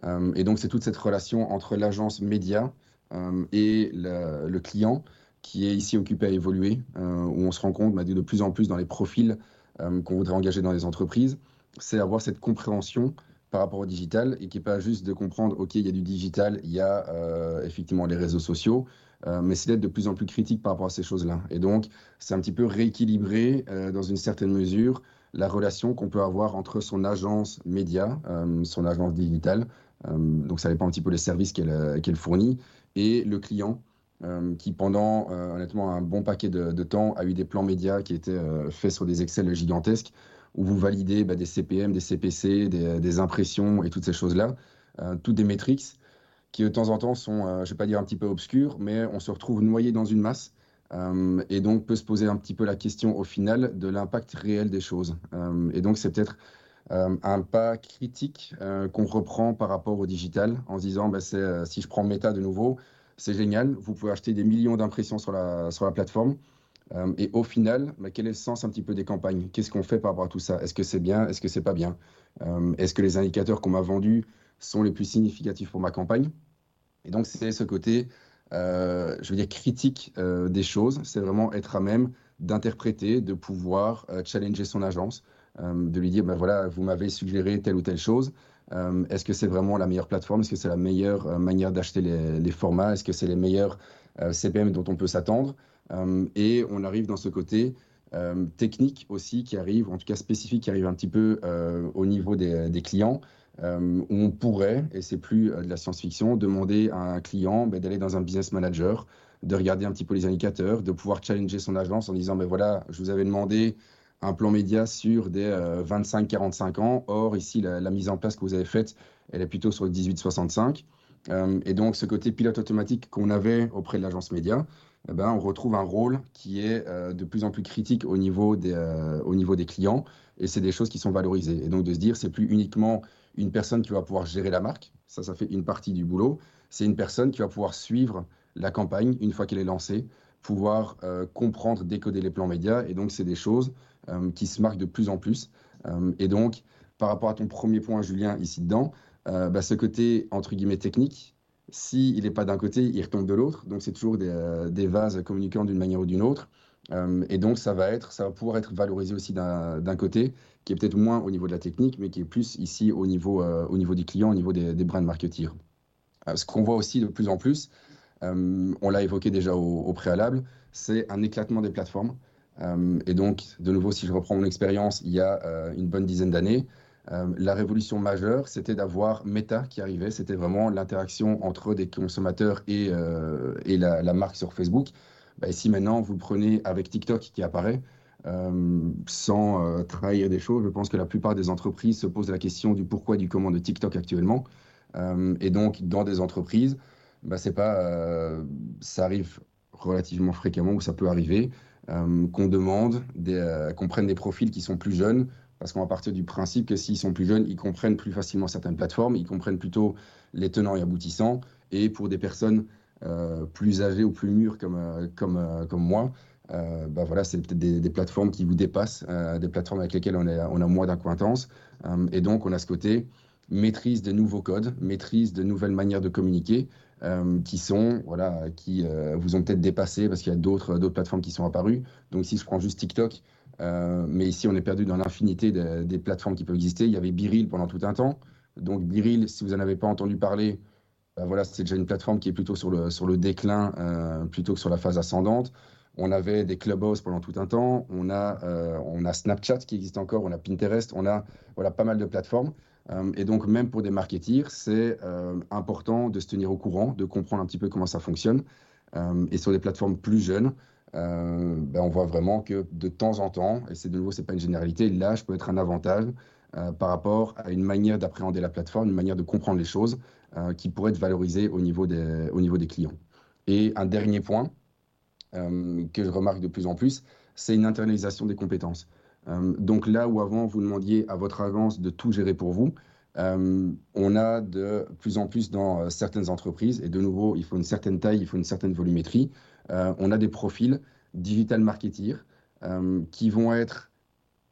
euh, et donc, c'est toute cette relation entre l'agence média euh, et le, client qui est ici occupé à évoluer, euh, où on se rend compte bah, de plus en plus dans les profils qu'on voudrait engager dans les entreprises, c'est avoir cette compréhension par rapport au digital et qui n'est pas juste de comprendre, OK, il y a du digital, il y a effectivement les réseaux sociaux, mais c'est d'être de plus en plus critique par rapport à ces choses-là. Et donc, c'est un petit peu rééquilibrer dans une certaine mesure la relation qu'on peut avoir entre son agence média, son agence digitale, euh, donc ça dépend un petit peu des services qu'elle fournit, et le client euh, qui pendant euh, honnêtement un bon paquet de, temps a eu des plans médias qui étaient faits sur des Excel gigantesques où vous validez bah, des CPM, des CPC, des, impressions et toutes ces choses-là, toutes des métriques qui de temps en temps sont, je ne vais pas dire un petit peu obscures, mais on se retrouve noyé dans une masse et donc peut se poser un petit peu la question au final de l'impact réel des choses. et donc c'est peut-être euh, un pas critique euh, qu'on reprend par rapport au digital en se disant bah, euh, si je prends Meta de nouveau, c'est génial, vous pouvez acheter des millions d'impressions sur la plateforme. Et au final, bah, quel est le sens un petit peu des campagnes? Qu'est-ce qu'on fait par rapport à tout ça? Est-ce que c'est bien? Est-ce que c'est pas bien? Est-ce que les indicateurs qu'on m'a vendus sont les plus significatifs pour ma campagne? Et donc, c'est ce côté je veux dire, critique des choses. C'est vraiment être à même d'interpréter, de pouvoir challenger son agence, de lui dire, ben voilà, vous m'avez suggéré telle ou telle chose. Est-ce que c'est vraiment la meilleure plateforme? Est-ce que c'est la meilleure manière d'acheter les, formats? Est-ce que c'est les meilleurs CPM dont on peut s'attendre? Et on arrive dans ce côté euh, technique aussi qui arrive, en tout cas spécifique, qui arrive un petit peu euh, au niveau des, clients, euh, où on pourrait, et c'est plus de la science-fiction, demander à un client ben, d'aller dans un business manager, de regarder un petit peu les indicateurs, de pouvoir challenger son agence en disant, ben voilà, je vous avais demandé un plan média sur des 25-45 ans. Or, ici, la, la, mise en place que vous avez faite, elle est plutôt sur le 18-65. et donc, ce côté pilote automatique qu'on avait auprès de l'agence média, eh ben, on retrouve un rôle qui est euh, de plus en plus critique au niveau des, euh, au niveau des clients et c'est des choses qui sont valorisées. Et donc de se dire, c'est plus uniquement une personne qui va pouvoir gérer la marque, ça, ça fait une partie du boulot, c'est une personne qui va pouvoir suivre la campagne une fois qu'elle est lancée, pouvoir euh, comprendre, décoder les plans médias et donc c'est des choses qui se marquent de plus en plus. et donc, par rapport à ton premier point, Julien, ici dedans, bah, ce côté entre guillemets technique, s'il n'est pas d'un côté, il retombe de l'autre. Donc, c'est toujours des, euh, vases communiquant d'une manière ou d'une autre. Euh, et donc, ça va, être, ça va pouvoir être valorisé aussi d'un côté, qui est peut-être moins au niveau de la technique, mais qui est plus ici au niveau, euh, au niveau des clients, au niveau des, des brand marketeers. ce qu'on voit aussi de plus en plus, on l'a évoqué déjà au préalable, c'est un éclatement des plateformes. et donc, de nouveau, si je reprends mon expérience, il y a une bonne dizaine d'années, euh, la révolution majeure, c'était d'avoir Meta qui arrivait. C'était vraiment l'interaction entre des consommateurs et, euh, et la, marque sur Facebook. Bah, ici, maintenant, vous prenez avec TikTok qui apparaît. Euh, sans trahir des choses, je pense que la plupart des entreprises se posent la question du pourquoi du comment de TikTok actuellement. et donc, dans des entreprises, bah, c'est pas, ça arrive relativement fréquemment où ça peut arriver qu'on demande, qu'on prenne des profils qui sont plus jeunes parce qu'on va partir du principe que s'ils sont plus jeunes, ils comprennent plus facilement certaines plateformes, ils comprennent plutôt les tenants et aboutissants. Et pour des personnes euh, plus âgées ou plus mûres comme, euh, comme, euh, comme moi, bah voilà, c'est peut-être des, plateformes qui vous dépassent, des plateformes avec lesquelles on, est, on a moins d'acquaintance. et donc, on a ce côté maîtrise de nouveaux codes, maîtrise de nouvelles manières de communiquer. qui sont, voilà, qui vous ont peut-être dépassé parce qu'il y a d'autres plateformes qui sont apparues. Donc, si je prends juste TikTok, euh, mais ici, on est perdu dans l'infinité des plateformes qui peuvent exister. Il y avait Biril pendant tout un temps. Donc Biril, si vous n'en avez pas entendu parler, ben voilà, c'est déjà une plateforme qui est plutôt sur le, sur le déclin euh, plutôt que sur la phase ascendante. On avait des Clubhouse pendant tout un temps. On a, euh, on a Snapchat qui existe encore. On a Pinterest. On a voilà, pas mal de plateformes. et donc, même pour des marketeers, c'est important de se tenir au courant, de comprendre un petit peu comment ça fonctionne. et sur des plateformes plus jeunes, euh, ben on voit vraiment que de temps en temps, et c'est de nouveau, c'est pas une généralité, l'âge peut être un avantage euh, par rapport à une manière d'appréhender la plateforme, une manière de comprendre les choses euh, qui pourrait être valorisée au niveau des, au niveau des clients. Et un dernier point que je remarque de plus en plus, c'est une internalisation des compétences. donc là où avant vous demandiez à votre agence de tout gérer pour vous, on a de plus en plus dans certaines entreprises, et de nouveau, il faut une certaine taille, il faut une certaine volumétrie, on a des profils digital marketeers euh, qui vont être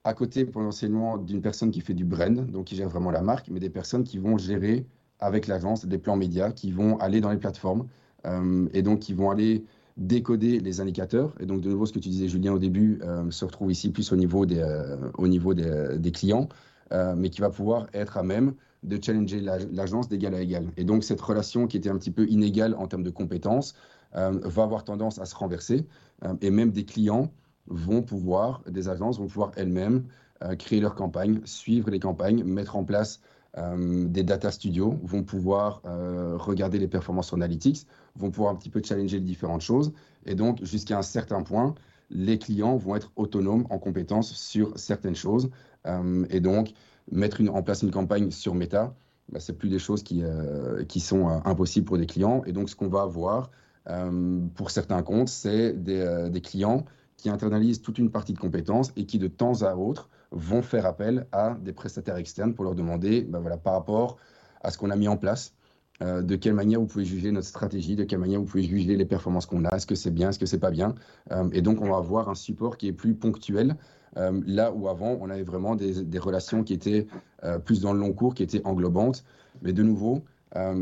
à côté potentiellement d'une personne qui fait du brand, donc qui gère vraiment la marque, mais des personnes qui vont gérer avec l'agence des plans médias, qui vont aller dans les plateformes euh, et donc qui vont aller décoder les indicateurs. Et donc, de nouveau, ce que tu disais, Julien, au début, se retrouve ici plus au niveau des, clients, mais qui va pouvoir être à même de challenger l'agence d'égal à égal. Et donc, cette relation qui était un petit peu inégale en termes de compétences, euh, va avoir tendance à se renverser. Euh, et même des clients vont pouvoir, des agences vont pouvoir elles-mêmes euh, créer leurs campagnes, suivre les campagnes, mettre en place des data studios, vont pouvoir regarder les performances analytics, vont pouvoir un petit peu challenger les différentes choses. Et donc, jusqu'à un certain point, les clients vont être autonomes en compétences sur certaines choses. et donc, mettre en place une campagne sur Meta, bah, c'est plus des choses qui, qui sont impossibles pour des clients. Et donc, ce qu'on va avoir, euh, pour certains comptes, c'est euh, des, clients qui internalisent toute une partie de compétences et qui, de temps à autre, vont faire appel à des prestataires externes pour leur demander, ben voilà, par rapport à ce qu'on a mis en place, euh, de quelle manière vous pouvez juger notre stratégie, de quelle manière vous pouvez juger les performances qu'on a, est-ce que c'est bien, est-ce que c'est pas bien. et donc, on va avoir un support qui est plus ponctuel, là où avant, on avait vraiment des relations qui étaient plus dans le long cours, qui étaient englobantes. Mais de nouveau,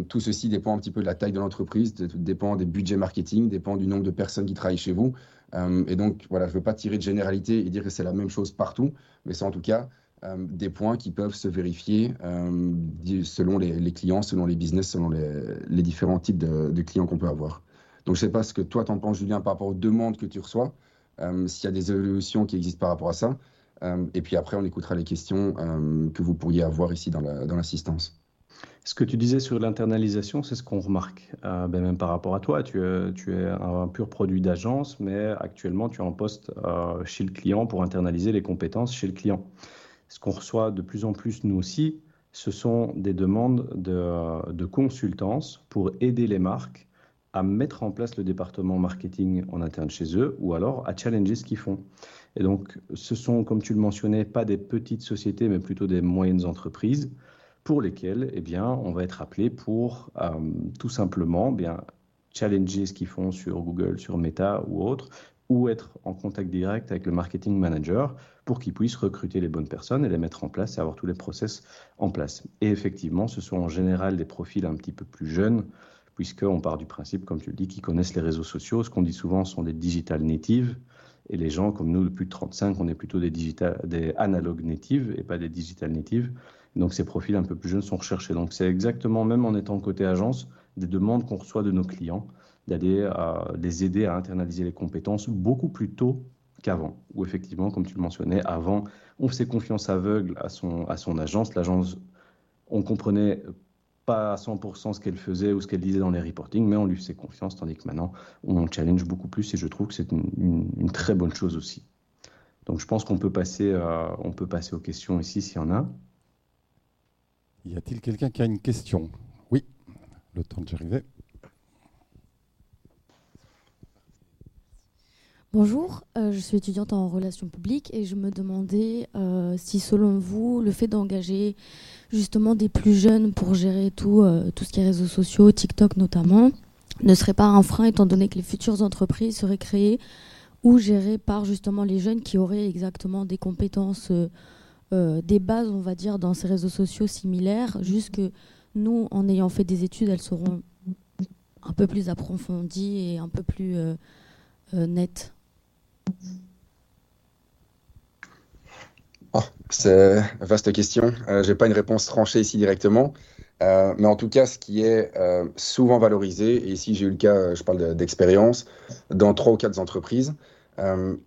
tout ceci dépend un petit peu de la taille de l'entreprise, dépend des budgets marketing, dépend du nombre de personnes qui travaillent chez vous. et donc, voilà, je ne veux pas tirer de généralité et dire que c'est la même chose partout, mais c'est en tout cas des points qui peuvent se vérifier selon les, clients, selon les business, selon les, différents types de, clients qu'on peut avoir. Donc, je ne sais pas ce que toi, tu en penses, Julien, par rapport aux demandes que tu reçois, s'il y a des évolutions qui existent par rapport à ça. Euh, et puis après, on écoutera les questions euh, que vous pourriez avoir ici dans l'assistance. Ce que tu disais sur l'internalisation, c'est ce qu'on remarque, euh, ben même par rapport à toi. Tu es, tu es un pur produit d'agence, mais actuellement, tu es en poste chez le client pour internaliser les compétences chez le client. Ce qu'on reçoit de plus en plus, nous aussi, ce sont des demandes de, de consultance pour aider les marques à mettre en place le département marketing en interne chez eux ou alors à challenger ce qu'ils font. Et donc, ce sont, comme tu le mentionnais, pas des petites sociétés, mais plutôt des moyennes entreprises pour lesquelles eh bien, on va être appelé pour euh, tout simplement bien, challenger ce qu'ils font sur Google, sur Meta ou autre, ou être en contact direct avec le marketing manager pour qu'ils puissent recruter les bonnes personnes et les mettre en place et avoir tous les process en place. Et effectivement, ce sont en général des profils un petit peu plus jeunes, puisqu'on part du principe, comme tu le dis, qu'ils connaissent les réseaux sociaux. Ce qu'on dit souvent sont des digital natives. Et les gens comme nous, de plus de 35, on est plutôt des analogues natives et pas des digital natives. Donc ces profils un peu plus jeunes sont recherchés. Donc c'est exactement, même en étant côté agence, des demandes qu'on reçoit de nos clients, d'aller à les aider à internaliser les compétences beaucoup plus tôt qu'avant. Ou effectivement, comme tu le mentionnais, avant, on faisait confiance aveugle à son, à son agence. L'agence, on comprenait pas à 100% ce qu'elle faisait ou ce qu'elle disait dans les reportings, mais on lui faisait confiance, tandis que maintenant, on challenge beaucoup plus et je trouve que c'est une, très bonne chose aussi. Donc je pense qu'on peut, euh, peut passer aux questions ici s'il y en a. Y a-t-il quelqu'un qui a une question? Oui, le temps de arriver. Bonjour, euh, je suis étudiante en relations publiques et je me demandais euh, si selon vous, le fait d'engager justement des plus jeunes pour gérer tout, euh, tout ce qui est réseaux sociaux, TikTok notamment, ne serait pas un frein étant donné que les futures entreprises seraient créées ou gérées par justement les jeunes qui auraient exactement des compétences, euh, euh, des bases, on va dire, dans ces réseaux sociaux similaires, juste que nous, en ayant fait des études, elles seront un peu plus approfondies et un peu plus nettes. Oh, c'est vaste question. Euh, je n'ai pas une réponse tranchée ici directement. Euh, mais en tout cas, ce qui est euh, souvent valorisé, et ici j'ai eu le cas, je parle d'expérience, dans trois ou quatre entreprises,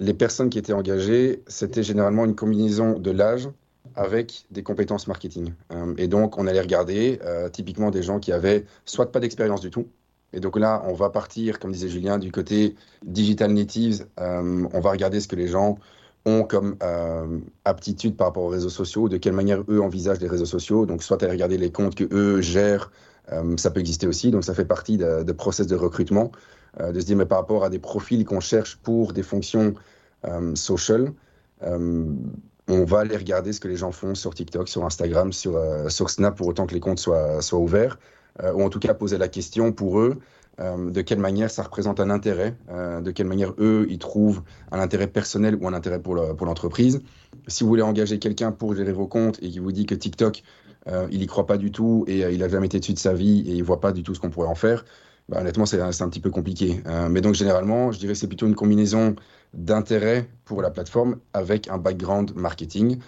les personnes qui étaient engagées, c'était généralement une combinaison de l'âge avec des compétences marketing. et donc, on allait regarder typiquement des gens qui avaient soit pas d'expérience du tout, et donc là, on va partir, comme disait Julien, du côté digital natives. on va regarder ce que les gens ont comme euh, aptitude par rapport aux réseaux sociaux, de quelle manière eux envisagent les réseaux sociaux. Donc, soit aller regarder les comptes que eux gèrent, euh, ça peut exister aussi. Donc, ça fait partie de, de process de recrutement, euh, de se dire, mais par rapport à des profils qu'on cherche pour des fonctions social, on va aller regarder ce que les gens font sur TikTok, sur Instagram, sur, Snap, pour autant que les comptes soient, ouverts, ou en tout cas poser la question pour eux euh, de quelle manière ça représente un intérêt, euh, de quelle manière eux, ils trouvent un intérêt personnel ou un intérêt pour l'entreprise. si vous voulez engager quelqu'un pour gérer vos comptes et qui vous dit que TikTok, euh, il n'y croit pas du tout et il n'a jamais été dessus de sa vie et il ne voit pas du tout ce qu'on pourrait en faire, bah, honnêtement, c'est un petit peu compliqué. mais donc, généralement, je dirais que c'est plutôt une combinaison d'intérêt pour la plateforme avec un background marketing.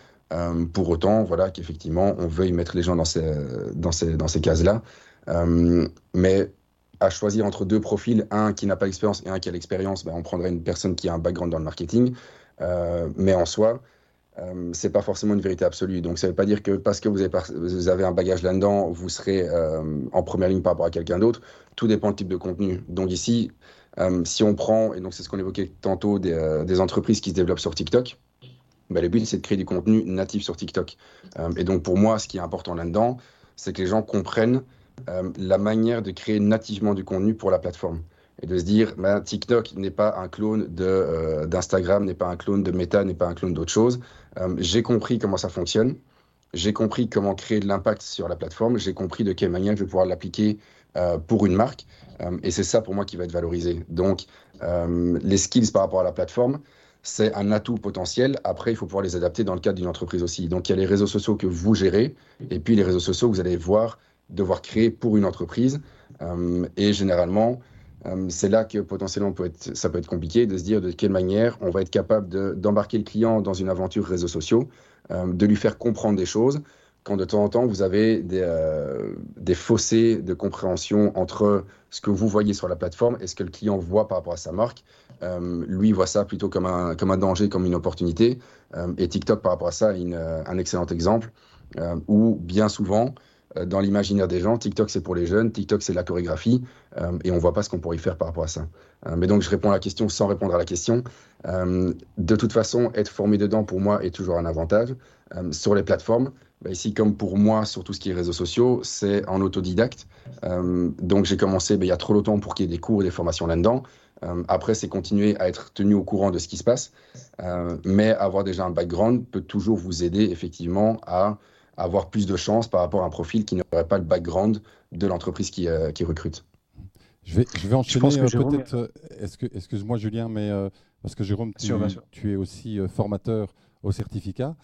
pour autant, voilà, qu'effectivement, on veuille mettre les gens dans ces, cases-là. mais à choisir entre deux profils, un qui n'a pas l'expérience et un qui a l'expérience, ben, on prendrait une personne qui a un background dans le marketing. Euh, mais en soi, euh, c'est pas forcément une vérité absolue. Donc ça veut pas dire que parce que vous avez, un bagage là-dedans, vous serez euh, en première ligne par rapport à quelqu'un d'autre. Tout dépend du type de contenu. Donc ici, euh, si on prend, et donc c'est ce qu'on évoquait tantôt, des, entreprises qui se développent sur TikTok, ben, le but c'est de créer du contenu natif sur TikTok. et donc pour moi, ce qui est important là-dedans, c'est que les gens comprennent euh, la manière de créer nativement du contenu pour la plateforme. Et de se dire, ben, TikTok n'est pas un clone euh, d'Instagram, n'est pas un clone de Meta, n'est pas un clone d'autre chose. Euh, j'ai compris comment ça fonctionne. J'ai compris comment créer de l'impact sur la plateforme. J'ai compris de quelle manière je vais pouvoir l'appliquer pour une marque. et c'est ça pour moi qui va être valorisé. Donc, les skills par rapport à la plateforme, c'est un atout potentiel. Après, il faut pouvoir les adapter dans le cadre d'une entreprise aussi. Donc, il y a les réseaux sociaux que vous gérez, et puis les réseaux sociaux, vous allez voir devoir créer pour une entreprise. et généralement, c'est là que potentiellement ça peut être compliqué de se dire de quelle manière on va être capable d'embarquer le client dans une aventure réseaux sociaux, de lui faire comprendre des choses, quand de temps en temps vous avez des, euh, des, fossés de compréhension entre ce que vous voyez sur la plateforme et ce que le client voit par rapport à sa marque. Euh, lui voit ça plutôt comme un, comme un danger, comme une opportunité. Euh, et TikTok par rapport à ça est un excellent exemple où bien souvent, dans l'imaginaire des gens, TikTok c'est pour les jeunes, TikTok c'est la chorégraphie et on voit pas ce qu'on pourrait y faire par rapport à ça. mais donc je réponds à la question sans répondre à la question. de toute façon, être formé dedans pour moi est toujours un avantage. sur les plateformes, bah, ici, comme pour moi, sur tout ce qui est réseaux sociaux, c'est en autodidacte. Euh, donc, j'ai commencé bah, il y a trop longtemps pour qu'il y ait des cours et des formations là-dedans. Euh, après, c'est continuer à être tenu au courant de ce qui se passe. Euh, mais avoir déjà un background peut toujours vous aider, effectivement, à avoir plus de chances par rapport à un profil qui n'aurait pas le background de l'entreprise qui, qui, recrute. Je vais, je vais enchaîner peut-être. Excuse-moi, Julien, mais parce que Jérôme, tu, tu es aussi formateur au certificat.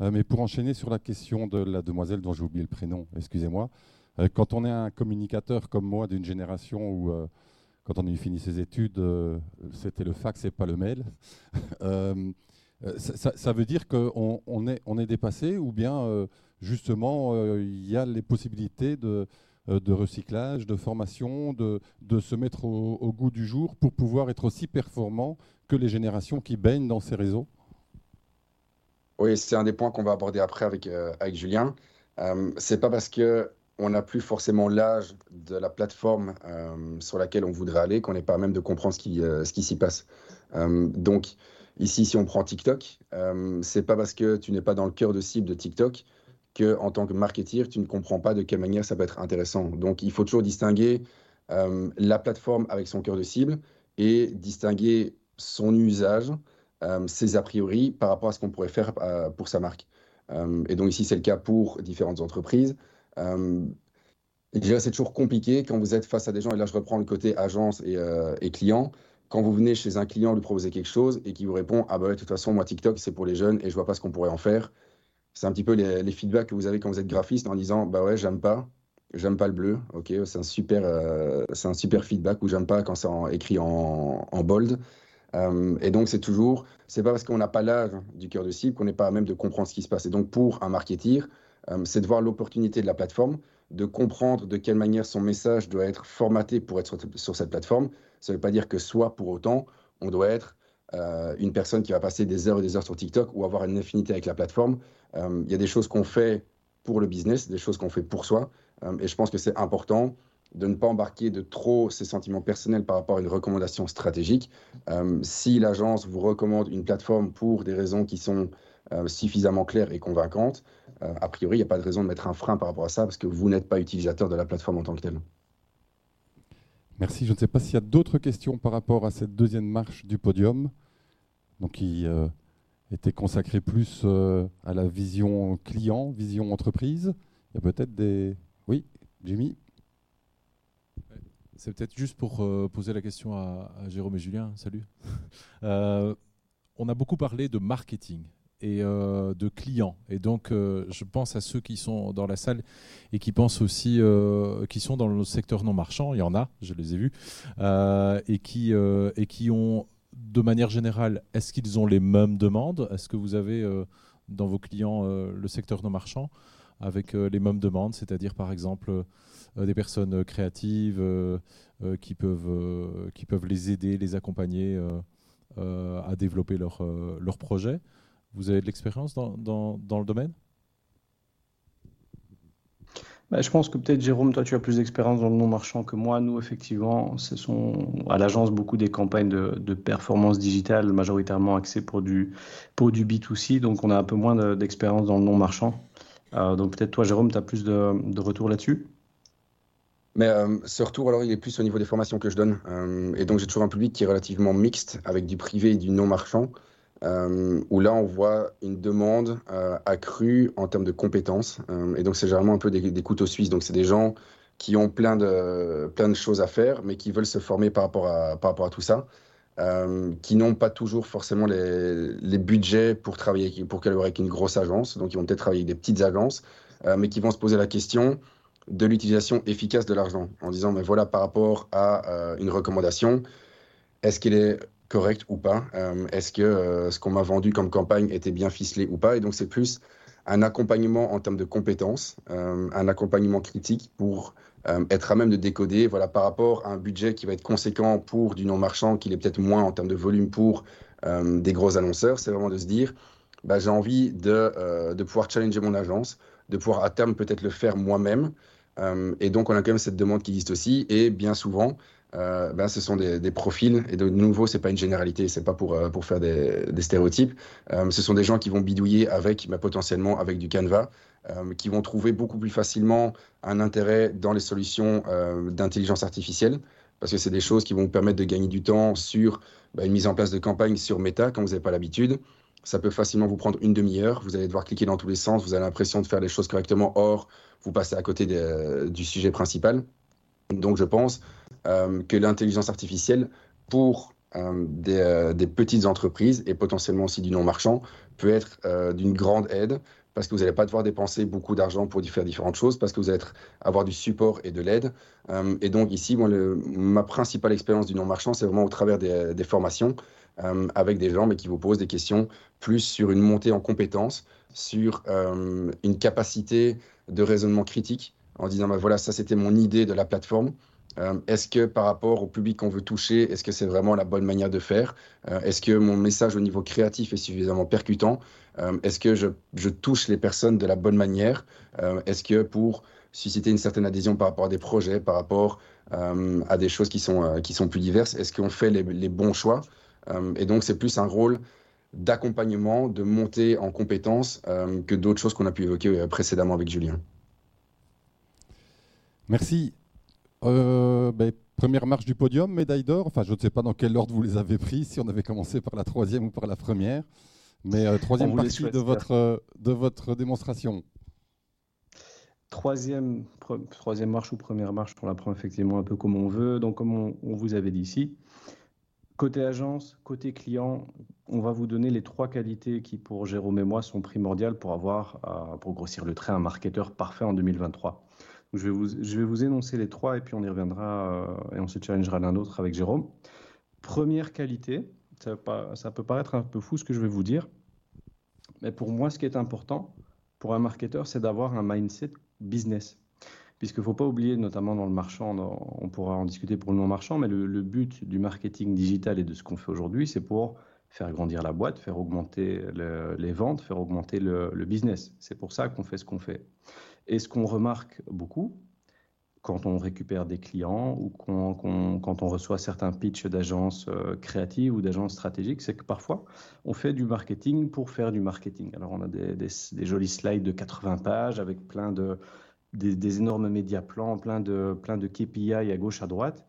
Euh, mais pour enchaîner sur la question de la demoiselle dont j'ai oublié le prénom, excusez-moi, euh, quand on est un communicateur comme moi d'une génération où, euh, quand on a fini ses études, c'était le fax et pas le mail, ça, veut dire qu'on on est, on est dépassé ou bien justement il y a les possibilités de, de recyclage, de formation, de, se mettre au, goût du jour pour pouvoir être aussi performant que les générations qui baignent dans ces réseaux oui, c'est un des points qu'on va aborder après avec, euh, Julien. Euh, c'est pas parce que on n'a plus forcément l'âge de la plateforme euh, sur laquelle on voudrait aller qu'on n'est pas à même de comprendre ce qui, qui s'y passe. donc, ici, si on prend TikTok, c'est pas parce que tu n'es pas dans le cœur de cible de TikTok que, en tant que marketeur, tu ne comprends pas de quelle manière ça peut être intéressant. Donc, il faut toujours distinguer la plateforme avec son cœur de cible et distinguer son usage euh, ses a priori par rapport à ce qu'on pourrait faire euh, pour sa marque. Euh, et donc ici, c'est le cas pour différentes entreprises. Et c'est toujours compliqué quand vous êtes face à des gens, et là je reprends le côté agence et, client, quand vous venez chez un client lui proposer quelque chose et qui vous répond Ah bah ouais, de toute façon, moi TikTok c'est pour les jeunes et je vois pas ce qu'on pourrait en faire. C'est un petit peu les, feedbacks que vous avez quand vous êtes graphiste en disant Bah ouais, j'aime pas, j'aime pas le bleu. Ok, c'est un, super, c'est un super feedback ou j'aime pas quand c'est écrit en, en bold. Euh, et donc, c'est toujours, c'est pas parce qu'on n'a pas l'âge du cœur de cible qu'on n'est pas à même de comprendre ce qui se passe. Et donc, pour un marketeur, euh, c'est de voir l'opportunité de la plateforme, de comprendre de quelle manière son message doit être formaté pour être sur, cette plateforme. Ça ne veut pas dire que soit pour autant, on doit être euh, une personne qui va passer des heures et des heures sur TikTok ou avoir une affinité avec la plateforme. Il y a des choses qu'on fait pour le business, des choses qu'on fait pour soi. et je pense que c'est important de ne pas embarquer de trop ses sentiments personnels par rapport à une recommandation stratégique. Euh, si l'agence vous recommande une plateforme pour des raisons qui sont euh, suffisamment claires et convaincantes, euh, a priori, il n'y a pas de raison de mettre un frein par rapport à ça parce que vous n'êtes pas utilisateur de la plateforme en tant que telle. Merci. Je ne sais pas s'il y a d'autres questions par rapport à cette deuxième marche du podium, donc qui était consacrée plus à la vision client, vision entreprise. Il y a peut-être des... Oui, Jimmy? C'est peut-être juste pour euh, poser la question à, Jérôme et Julien. Salut. Euh, on a beaucoup parlé de marketing et euh, de clients. Et donc, je pense à ceux qui sont dans la salle et qui pensent aussi, qui sont dans le secteur non marchand. Il y en a, je les ai vus, et qui et qui ont, de manière générale, est-ce qu'ils ont les mêmes demandes? Est-ce que vous avez dans vos clients le secteur non marchand avec les mêmes demandes, c'est-à-dire par exemple euh, des personnes euh, créatives euh, qui, peuvent, qui peuvent les aider, les accompagner à développer leur, leur projet. Vous avez de l'expérience dans, dans, dans, le domaine? Bah, je pense que peut-être Jérôme, toi tu as plus d'expérience dans le non marchand que moi. Nous, effectivement, ce sont à l'agence beaucoup des campagnes de, de, performance digitale, majoritairement axées pour du, pour du B2C, donc on a un peu moins d'expérience dans le non marchand. donc peut-être toi, Jérôme, tu as plus de, de retour là-dessus? Mais euh, ce retour, alors, il est plus au niveau des formations que je donne. Euh, et donc, j'ai toujours un public qui est relativement mixte, avec du privé et du non marchand, euh, où là, on voit une demande accrue en termes de compétences. et donc, c'est généralement un peu des, couteaux suisses. Donc, c'est des gens qui ont plein de, plein de choses à faire, mais qui veulent se former par rapport à, par rapport à tout ça. qui n'ont pas toujours forcément les, les, budgets pour travailler, pour collaborer avec une grosse agence. Donc, ils vont peut-être travailler avec des petites agences, mais qui vont se poser la question de l'utilisation efficace de l'argent, en disant, mais voilà, par rapport à euh, une recommandation, est-ce qu'elle est correcte ou pas. Euh, Est-ce que euh, ce qu'on m'a vendu comme campagne était bien ficelé ou pas? Et donc, c'est plus un accompagnement en termes de compétences, un accompagnement critique pour être à même de décoder, voilà, par rapport à un budget qui va être conséquent pour du non-marchand, qu'il est peut-être moins en termes de volume pour des gros annonceurs, c'est vraiment de se dire, bah, j'ai envie de, de pouvoir challenger mon agence, de pouvoir à terme peut-être le faire moi-même, euh, et donc, on a quand même cette demande qui existe aussi. Et bien souvent, euh, ben, ce sont des, profils. Et de nouveau, c'est pas une généralité, c'est pas pour, euh, faire des, stéréotypes. ce sont des gens qui vont bidouiller avec, ben, potentiellement, avec du Canva, qui vont trouver beaucoup plus facilement un intérêt dans les solutions d'intelligence artificielle. Parce que c'est des choses qui vont vous permettre de gagner du temps sur ben, une mise en place de campagne sur Meta quand vous n'avez pas l'habitude. Ça peut facilement vous prendre une demi-heure. Vous allez devoir cliquer dans tous les sens. Vous avez l'impression de faire les choses correctement. Or, vous passez à côté du sujet principal. Donc, je pense euh, que l'intelligence artificielle, pour euh, euh, des, petites entreprises et potentiellement aussi du non-marchand, peut être d'une grande aide parce que vous n'allez pas devoir dépenser beaucoup d'argent pour faire différentes choses, parce que vous allez avoir du support et de l'aide. et donc ici, moi, ma principale expérience du non-marchand, c'est vraiment au travers des, formations avec des gens, mais qui vous posent des questions plus sur une montée en compétences, sur une capacité de raisonnement critique en disant bah, voilà, ça c'était mon idée de la plateforme. Euh, est-ce que par rapport au public qu'on veut toucher, est-ce que c'est vraiment la bonne manière de faire? Euh, Est-ce que mon message au niveau créatif est suffisamment percutant? Euh, Est-ce que je, touche les personnes de la bonne manière? Est-ce que pour susciter une certaine adhésion par rapport à des projets, par rapport à des choses qui sont, qui sont plus diverses, est-ce qu'on fait les, les, bons choix? Et donc c'est plus un rôle d'accompagnement, de montée en compétences que d'autres choses qu'on a pu évoquer précédemment avec Julien. Merci. Euh, ben, première marche du podium, médaille d'or. Enfin, je ne sais pas dans quel ordre vous les avez pris, si on avait commencé par la troisième ou par la première. Mais troisième partie de votre, de votre démonstration. Troisième, troisième marche ou première marche, on la prend effectivement un peu comme on veut. Donc, comme on, on vous avait dit ici, Côté agence, côté client, on va vous donner les trois qualités qui, pour Jérôme et moi, sont primordiales pour avoir, euh, pour grossir le trait, un marketeur parfait en 2023. Je, vais vous, énoncer les trois et puis on y reviendra euh, et on se challengera l'un l'autre avec Jérôme. Première qualité, ça, ça peut paraître un peu fou ce que je vais vous dire, mais pour moi, ce qui est important pour un marketeur, c'est d'avoir un mindset business puisqu'il ne faut pas oublier, notamment dans le marchand, on pourra en discuter pour le non-marchand, mais le, but du marketing digital et de ce qu'on fait aujourd'hui, c'est pour faire grandir la boîte, faire augmenter les ventes, faire augmenter le, business. C'est pour ça qu'on fait ce qu'on fait. Et ce qu'on remarque beaucoup, quand on récupère des clients ou quand on reçoit certains pitchs d'agences euh, créatives ou d'agences stratégiques, c'est que parfois, on fait du marketing pour faire du marketing. Alors, on a des, des jolis slides de 80 pages avec plein de, des, énormes médias plans, plein de, plein de KPI à gauche, à droite.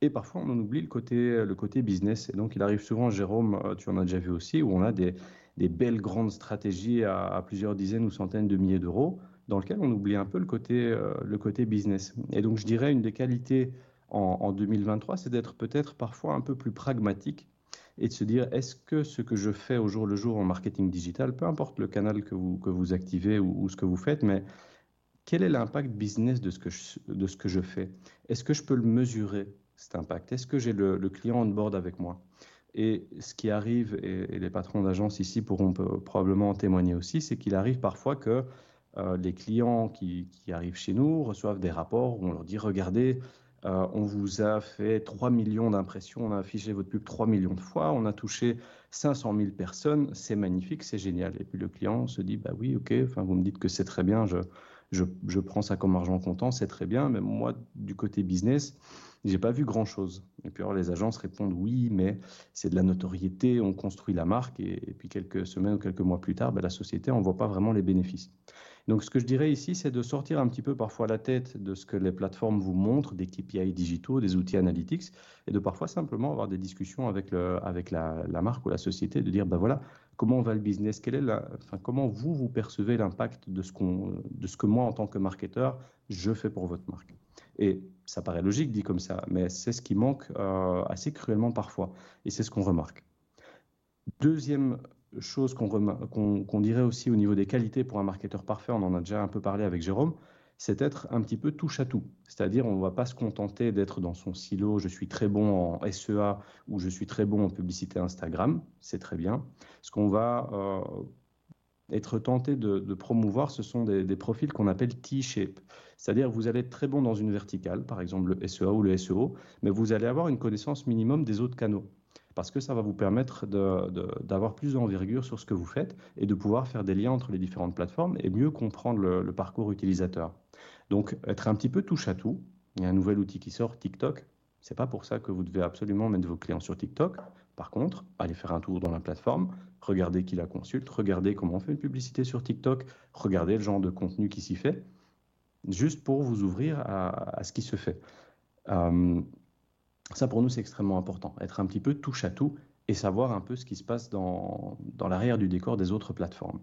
Et parfois, on en oublie le côté, le côté business. Et donc, il arrive souvent, Jérôme, euh, tu en as déjà vu aussi, où on a des, des belles grandes stratégies à, plusieurs dizaines ou centaines de milliers d'euros, dans lesquelles on oublie un peu le côté, euh, le côté business. Et donc, je dirais, une des qualités en, en 2023, c'est d'être peut-être parfois un peu plus pragmatique et de se dire, est-ce que ce que je fais au jour le jour en marketing digital, peu importe le canal que vous, que vous activez ou, ou ce que vous faites, mais quel est l'impact business de ce que je, de ce que je fais? Est-ce que je peux le mesurer, cet impact? Est-ce que j'ai le, client on board avec moi? Et ce qui arrive, et, les patrons d'agence ici pourront probablement en témoigner aussi, c'est qu'il arrive parfois que euh, les clients qui, arrivent chez nous reçoivent des rapports où on leur dit, regardez, euh, on vous a fait 3 millions d'impressions, on a affiché votre pub 3 millions de fois, on a touché 500 000 personnes, c'est magnifique, c'est génial. Et puis le client se dit, bah oui, ok, enfin, vous me dites que c'est très bien, je, je, prends ça comme argent comptant, c'est très bien, mais moi, du côté business, j'ai pas vu grand chose. Et puis alors les agences répondent oui, mais c'est de la notoriété, on construit la marque, et, puis quelques semaines ou quelques mois plus tard, ben, la société on voit pas vraiment les bénéfices. Donc ce que je dirais ici, c'est de sortir un petit peu parfois la tête de ce que les plateformes vous montrent, des KPI digitaux, des outils analytics, et de parfois simplement avoir des discussions avec, le, avec la, marque ou la société, de dire, ben voilà, comment va le business, quelle est enfin, comment vous, vous percevez l'impact de, ce de ce que moi, en tant que marketeur, je fais pour votre marque? Et ça paraît logique dit comme ça, mais c'est ce qui manque euh, assez cruellement parfois, et c'est ce qu'on remarque. Deuxième chose qu'on dirait aussi au niveau des qualités pour un marketeur parfait, on en a déjà un peu parlé avec Jérôme, c'est être un petit peu touche à tout. C'est-à-dire, on ne va pas se contenter d'être dans son silo, je suis très bon en SEA ou je suis très bon en publicité Instagram, c'est très bien. Ce qu'on va euh, être tenté de, promouvoir, ce sont des, profils qu'on appelle T-shape. C'est-à-dire, vous allez être très bon dans une verticale, par exemple le SEA ou le SEO, mais vous allez avoir une connaissance minimum des autres canaux parce que ça va vous permettre d'avoir plus d'envergure sur ce que vous faites et de pouvoir faire des liens entre les différentes plateformes et mieux comprendre le parcours utilisateur. Donc, être un petit peu touche à tout. Il y a un nouvel outil qui sort, TikTok. C'est pas pour ça que vous devez absolument mettre vos clients sur TikTok. Par contre, allez faire un tour dans la plateforme, regardez qui la consulte, regardez comment on fait une publicité sur TikTok, regardez le genre de contenu qui s'y fait, juste pour vous ouvrir à, ce qui se fait. Euh, ça, pour nous, c'est extrêmement important. Être un petit peu touche à tout et savoir un peu ce qui se passe dans, dans l'arrière du décor des autres plateformes.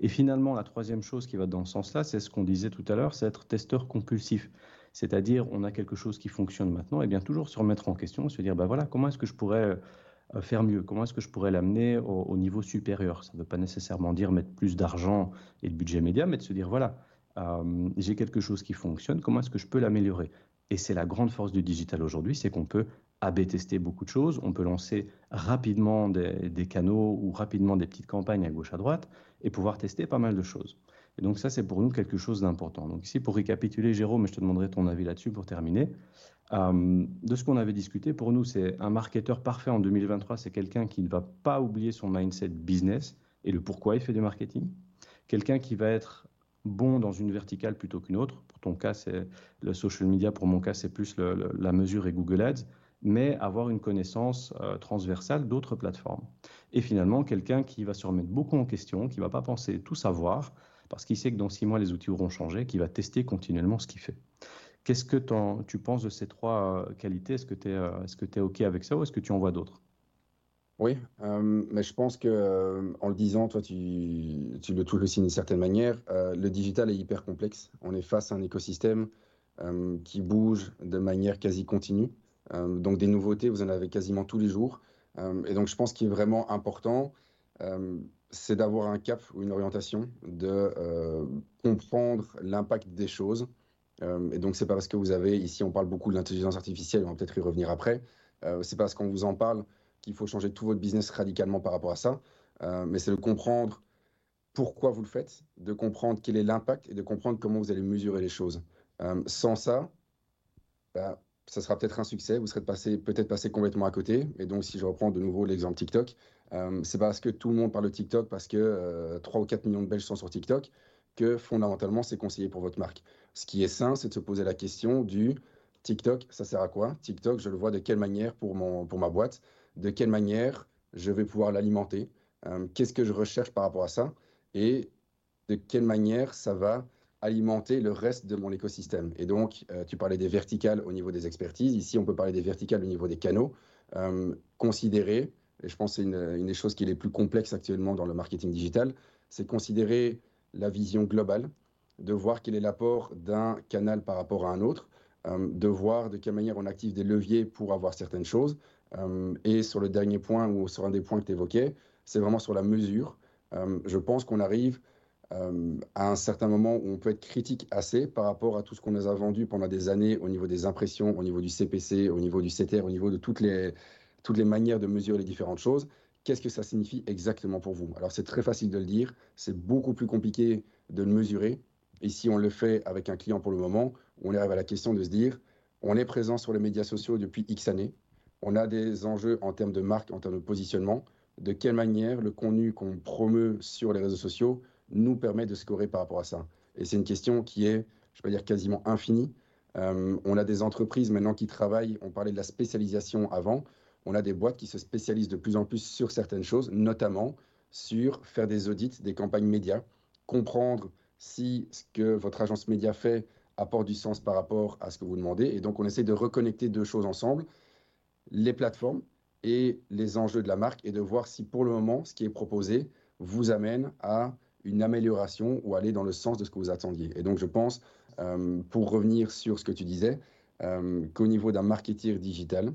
Et finalement, la troisième chose qui va dans ce sens-là, c'est ce qu'on disait tout à l'heure, c'est être testeur compulsif. C'est-à-dire, on a quelque chose qui fonctionne maintenant, et bien toujours se remettre en question, se dire, ben voilà, comment est-ce que je pourrais euh, faire mieux? Comment est-ce que je pourrais l'amener au, niveau supérieur? Ça ne veut pas nécessairement dire mettre plus d'argent et de budget média, mais de se dire, voilà, euh, j'ai quelque chose qui fonctionne, comment est-ce que je peux l'améliorer? Et c'est la grande force du digital aujourd'hui, c'est qu'on peut AB tester beaucoup de choses. On peut lancer rapidement des, canaux ou rapidement des petites campagnes à gauche à droite et pouvoir tester pas mal de choses. Et donc ça, c'est pour nous quelque chose d'important. Donc ici, pour récapituler, Jérôme, je te demanderai ton avis là-dessus pour terminer. Euh, de ce qu'on avait discuté, pour nous, c'est un marketeur parfait en 2023, c'est quelqu'un qui ne va pas oublier son mindset business et le pourquoi il fait du marketing. Quelqu'un qui va être bon dans une verticale plutôt qu'une autre. Ton cas, c'est le social media. Pour mon cas, c'est plus la mesure et Google Ads mais avoir une connaissance euh, transversale d'autres plateformes. Et finalement, quelqu'un qui va se remettre beaucoup en question, qui ne va pas penser tout savoir, parce qu'il sait que dans six mois, les outils auront changé, qui va tester continuellement ce qu'il fait. Qu'est-ce que tu penses de ces trois euh, qualités? Est-ce que tu euh, es OK avec ça ou est-ce que tu en vois d'autres? Oui, mais je pense que en le disant, toi, tu, le touches aussi d'une certaine manière. le digital est hyper complexe. On est face à un écosystème qui bouge de manière quasi continue. Euh, donc des nouveautés, vous en avez quasiment tous les jours. Euh, et donc je pense qu'il est vraiment important, euh, c'est d'avoir un cap ou une orientation, de comprendre l'impact des choses. et donc c'est pas parce que vous avez, ici on parle beaucoup de l'intelligence artificielle, on va peut-être y revenir après, c'est parce qu'on vous en parle qu'il faut changer tout votre business radicalement par rapport à ça, mais c'est de comprendre pourquoi vous le faites, de comprendre quel est l'impact et de comprendre comment vous allez mesurer les choses. sans ça, bah, ça sera peut-être un succès, vous serez peut-être passé complètement à côté. Et donc, si je reprends de nouveau l'exemple TikTok, euh, c'est parce que tout le monde parle de TikTok, parce que euh, 3 ou 4 millions de Belges sont sur TikTok, que fondamentalement, c'est conseillé pour votre marque. Ce qui est sain, c'est de se poser la question du TikTok, ça sert à quoi? TikTok, je le vois de quelle manière pour, mon, pour ma boîte? De quelle manière je vais pouvoir l'alimenter euh, Qu'est-ce que je recherche par rapport à ça Et de quelle manière ça va alimenter le reste de mon écosystème. Et donc, euh, tu parlais des verticales au niveau des expertises. Ici, on peut parler des verticales au niveau des canaux. Euh, considérer, et je pense que c'est une, des choses qui est les plus complexes actuellement dans le marketing digital, c'est considérer la vision globale, de voir quel est l'apport d'un canal par rapport à un autre, de voir de quelle manière on active des leviers pour avoir certaines choses. Et sur le dernier point, ou sur un des points que tu évoquais, c'est vraiment sur la mesure. je pense qu'on arrive euh, à un certain moment où on peut être critique assez par rapport à tout ce qu'on nous a vendu pendant des années au niveau des impressions, au niveau du CPC, au niveau du CTR, au niveau de toutes les, toutes les manières de mesurer les différentes choses. Qu'est-ce que ça signifie exactement pour vous? Alors c'est très facile de le dire, c'est beaucoup plus compliqué de le mesurer. Ici, on le fait avec un client pour le moment, on arrive à la question de se dire, on est présent sur les médias sociaux depuis X années, on a des enjeux en termes de marque, en termes de positionnement, de quelle manière le contenu qu'on promeut sur les réseaux sociaux nous permet de scorer par rapport à ça. Et c'est une question qui est, je vais dire, quasiment infinie. Euh, on a des entreprises maintenant qui travaillent, on parlait de la spécialisation avant, on a des boîtes qui se spécialisent de plus en plus sur certaines choses, notamment sur faire des audits, des campagnes médias, comprendre si ce que votre agence média fait apporte du sens par rapport à ce que vous demandez. Et donc, on essaie de reconnecter deux choses ensemble, les plateformes et les enjeux de la marque, et de voir si pour le moment, ce qui est proposé vous amène à une amélioration ou aller dans le sens de ce que vous attendiez. Et donc, je pense, euh, pour revenir sur ce que tu disais, euh, qu'au niveau d'un marketeur digital,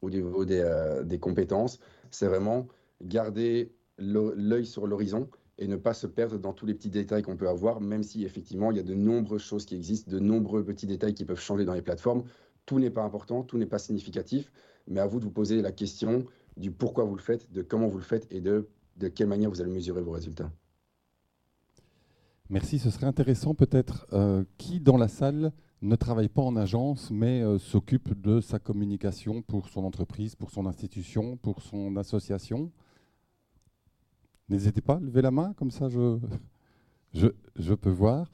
au niveau euh, des compétences, c'est vraiment garder l'œil sur l'horizon et ne pas se perdre dans tous les petits détails qu'on peut avoir, même si effectivement il y a de nombreuses choses qui existent, de nombreux petits détails qui peuvent changer dans les plateformes. Tout n'est pas important, tout n'est pas significatif, mais à vous de vous poser la question du pourquoi vous le faites, de comment vous le faites et de, de quelle manière vous allez mesurer vos résultats. Merci, ce serait intéressant peut-être euh, qui dans la salle ne travaille pas en agence mais euh, s'occupe de sa communication pour son entreprise, pour son institution, pour son association? N'hésitez pas, levez la main, comme ça je, je, je peux voir.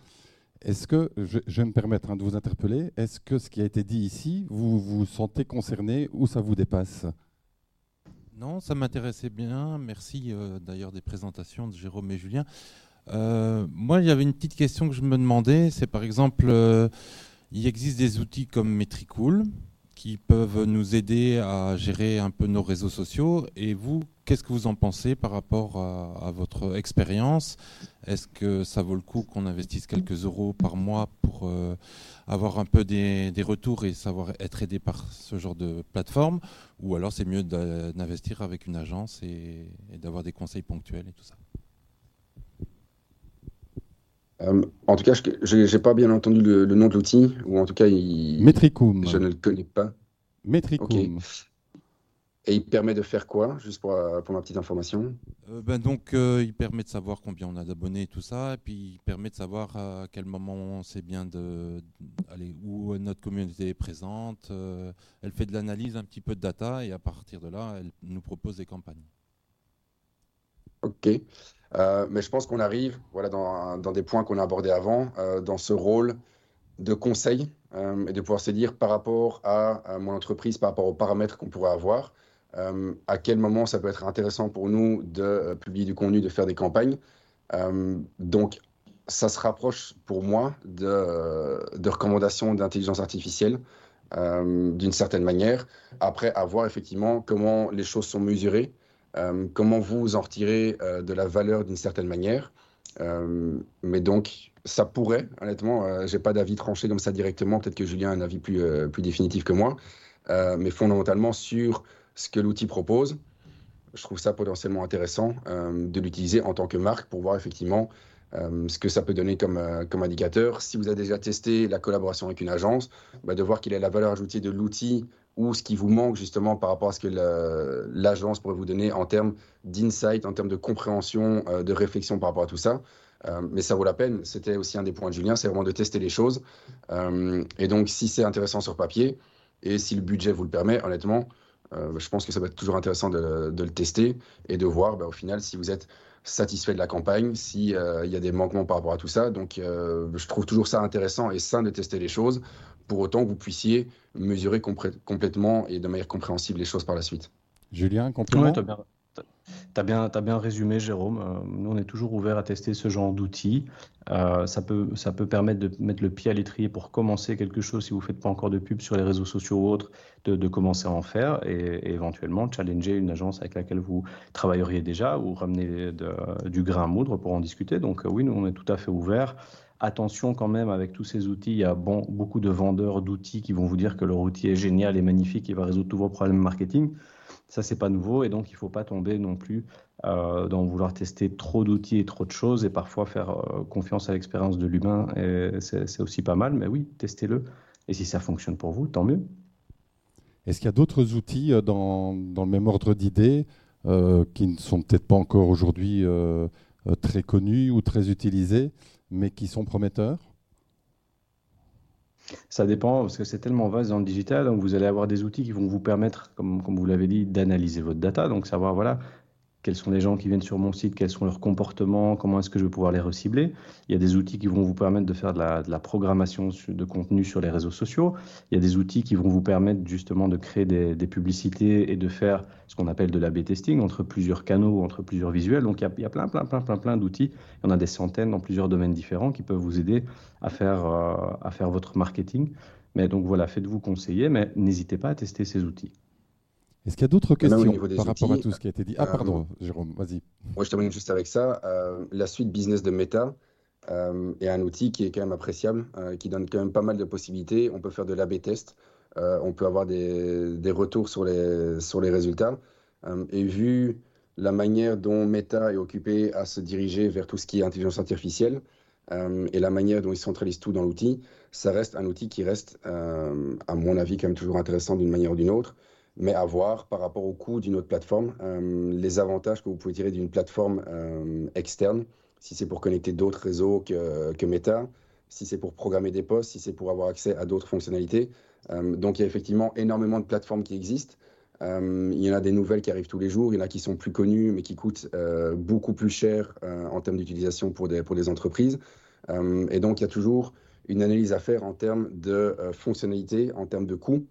Est-ce que, je, vais me permettre hein, de vous interpeller, est-ce que ce qui a été dit ici, vous vous sentez concerné ou ça vous dépasse? Non, ça m'intéressait bien. Merci euh, d'ailleurs des présentations de Jérôme et Julien. Euh, moi, il y avait une petite question que je me demandais, c'est par exemple, euh, il existe des outils comme Metricool qui peuvent nous aider à gérer un peu nos réseaux sociaux. Et vous, qu'est-ce que vous en pensez par rapport à, à votre expérience? Est-ce que ça vaut le coup qu'on investisse quelques euros par mois pour euh, avoir un peu des, des, retours et savoir être aidé par ce genre de plateforme? Ou alors c'est mieux d'investir avec une agence et, et d'avoir des conseils ponctuels et tout ça? Euh, en tout cas, je n'ai pas bien entendu le, le nom de l'outil, ou en tout cas, il, Metricum. je ne le connais pas. Metricum. Okay. Et il permet de faire quoi, juste pour, pour ma petite information? Euh, ben Donc, euh, il permet de savoir combien on a d'abonnés et tout ça, et puis il permet de savoir à quel moment c'est bien de, aller où notre communauté est présente. Euh, elle fait de l'analyse, un petit peu de data, et à partir de là, elle nous propose des campagnes. Ok. Euh, mais je pense qu'on arrive voilà, dans, dans, des points qu'on a abordés avant, euh, dans ce rôle de conseil euh, et de pouvoir se dire par rapport à, à, mon entreprise, par rapport aux paramètres qu'on pourrait avoir, euh, à quel moment ça peut être intéressant pour nous de euh, publier du contenu, de faire des campagnes. Euh, donc, ça se rapproche pour moi de, recommandations d'intelligence artificielle d'une certaine manière. Après, à voir effectivement comment les choses sont mesurées. Euh, comment vous en retirez euh, de la valeur d'une certaine manière. Euh, mais donc, ça pourrait, honnêtement, j'ai pas d'avis tranché comme ça directement. Peut-être que Julien a un avis plus définitif que moi. mais fondamentalement, sur ce que l'outil propose, je trouve ça potentiellement intéressant de l'utiliser en tant que marque pour voir effectivement euh, ce que ça peut donner comme, euh, comme indicateur. Si vous avez déjà testé la collaboration avec une agence, bah, de voir quelle est la valeur ajoutée de l'outil ou ce qui vous manque justement par rapport à ce que l'agence pourrait vous donner en termes d'insight, en termes de compréhension, euh, de réflexion par rapport à tout ça. Euh, mais ça vaut la peine. C'était aussi un des points de Julien, c'est vraiment de tester les choses. Euh, et donc, si c'est intéressant sur papier et si le budget vous le permet, honnêtement, je pense que ça va être toujours intéressant de, de le tester et de voir bah, au final si vous êtes satisfait de la campagne, s'il euh, y a des manquements par rapport à tout ça. Donc, euh, je trouve toujours ça intéressant et sain de tester les choses, pour autant que vous puissiez mesurer complètement et de manière compréhensible les choses par la suite. Julien, complément ouais, Tu as bien, as bien résumé, Jérôme. Euh, nous, on est toujours ouvert à tester ce genre d'outils. Euh, ça, peut, ça peut permettre de mettre le pied à l'étrier pour commencer quelque chose si vous ne faites pas encore de pub sur les réseaux sociaux ou autres, de, commencer à en faire et, éventuellement challenger une agence avec laquelle vous travailleriez déjà ou ramener du grain à moudre pour en discuter. Donc, euh, oui, nous, on est tout à fait ouvert. Attention quand même avec tous ces outils, il y a beaucoup de vendeurs d'outils qui vont vous dire que leur outil est génial et magnifique, il va résoudre tous vos problèmes marketing. Ça, c'est pas nouveau et donc il ne faut pas tomber non plus euh, dans vouloir tester trop d'outils et trop de choses et parfois faire euh, confiance à l'expérience de l'humain. C'est aussi pas mal, mais oui, testez-le. Et si ça fonctionne pour vous, tant mieux. Est-ce qu'il y a d'autres outils euh, dans, dans, le même ordre d'idées qui ne sont peut-être pas encore aujourd'hui très connus ou très utilisés, mais qui sont prometteurs? Ça dépend, parce que c'est tellement vaste dans le digital, donc vous allez avoir des outils qui vont vous permettre, comme, comme vous l'avez dit, d'analyser votre data, donc savoir, voilà, quels sont les gens qui viennent sur mon site, quels sont leurs comportements, comment est-ce que je vais pouvoir les recibler. Il y a des outils qui vont vous permettre de faire de la, programmation de contenu sur les réseaux sociaux. Il y a des outils qui vont vous permettre justement de créer des, publicités et de faire ce qu'on appelle de l'A-B testing entre plusieurs canaux, entre plusieurs visuels. Donc il y a, il y a plein, plein, plein, plein, plein d'outils. Il y en a des centaines dans plusieurs domaines différents qui peuvent vous aider à faire, euh, à faire votre marketing. Mais donc voilà, faites-vous conseiller, mais n'hésitez pas à tester ces outils. Est-ce qu'il y a d'autres questions par outils, rapport à tout ce qui a été dit? Ah, pardon, euh, Jérôme, vas-y. Moi, je termine juste avec ça. Euh, la suite business de Meta euh, est un outil qui est quand même appréciable, euh, qui donne quand même pas mal de possibilités. On peut faire de l'A-B test, euh, on peut avoir des, des, retours sur les, sur les résultats. et vu la manière dont Meta est occupé à se diriger vers tout ce qui est intelligence artificielle et la manière dont ils centralisent tout dans l'outil, ça reste un outil qui reste, à mon avis, quand même toujours intéressant d'une manière ou d'une autre, mais à voir par rapport au coût d'une autre plateforme, euh, les avantages que vous pouvez tirer d'une plateforme externe, si c'est pour connecter d'autres réseaux que, Meta, si c'est pour programmer des postes, si c'est pour avoir accès à d'autres fonctionnalités. donc il y a effectivement énormément de plateformes qui existent. il y en a des nouvelles qui arrivent tous les jours, il y en a qui sont plus connues mais qui coûtent beaucoup plus cher en termes d'utilisation pour des, pour des entreprises. Euh, et donc, il y a toujours une analyse à faire en termes de euh, fonctionnalité, en termes de coût,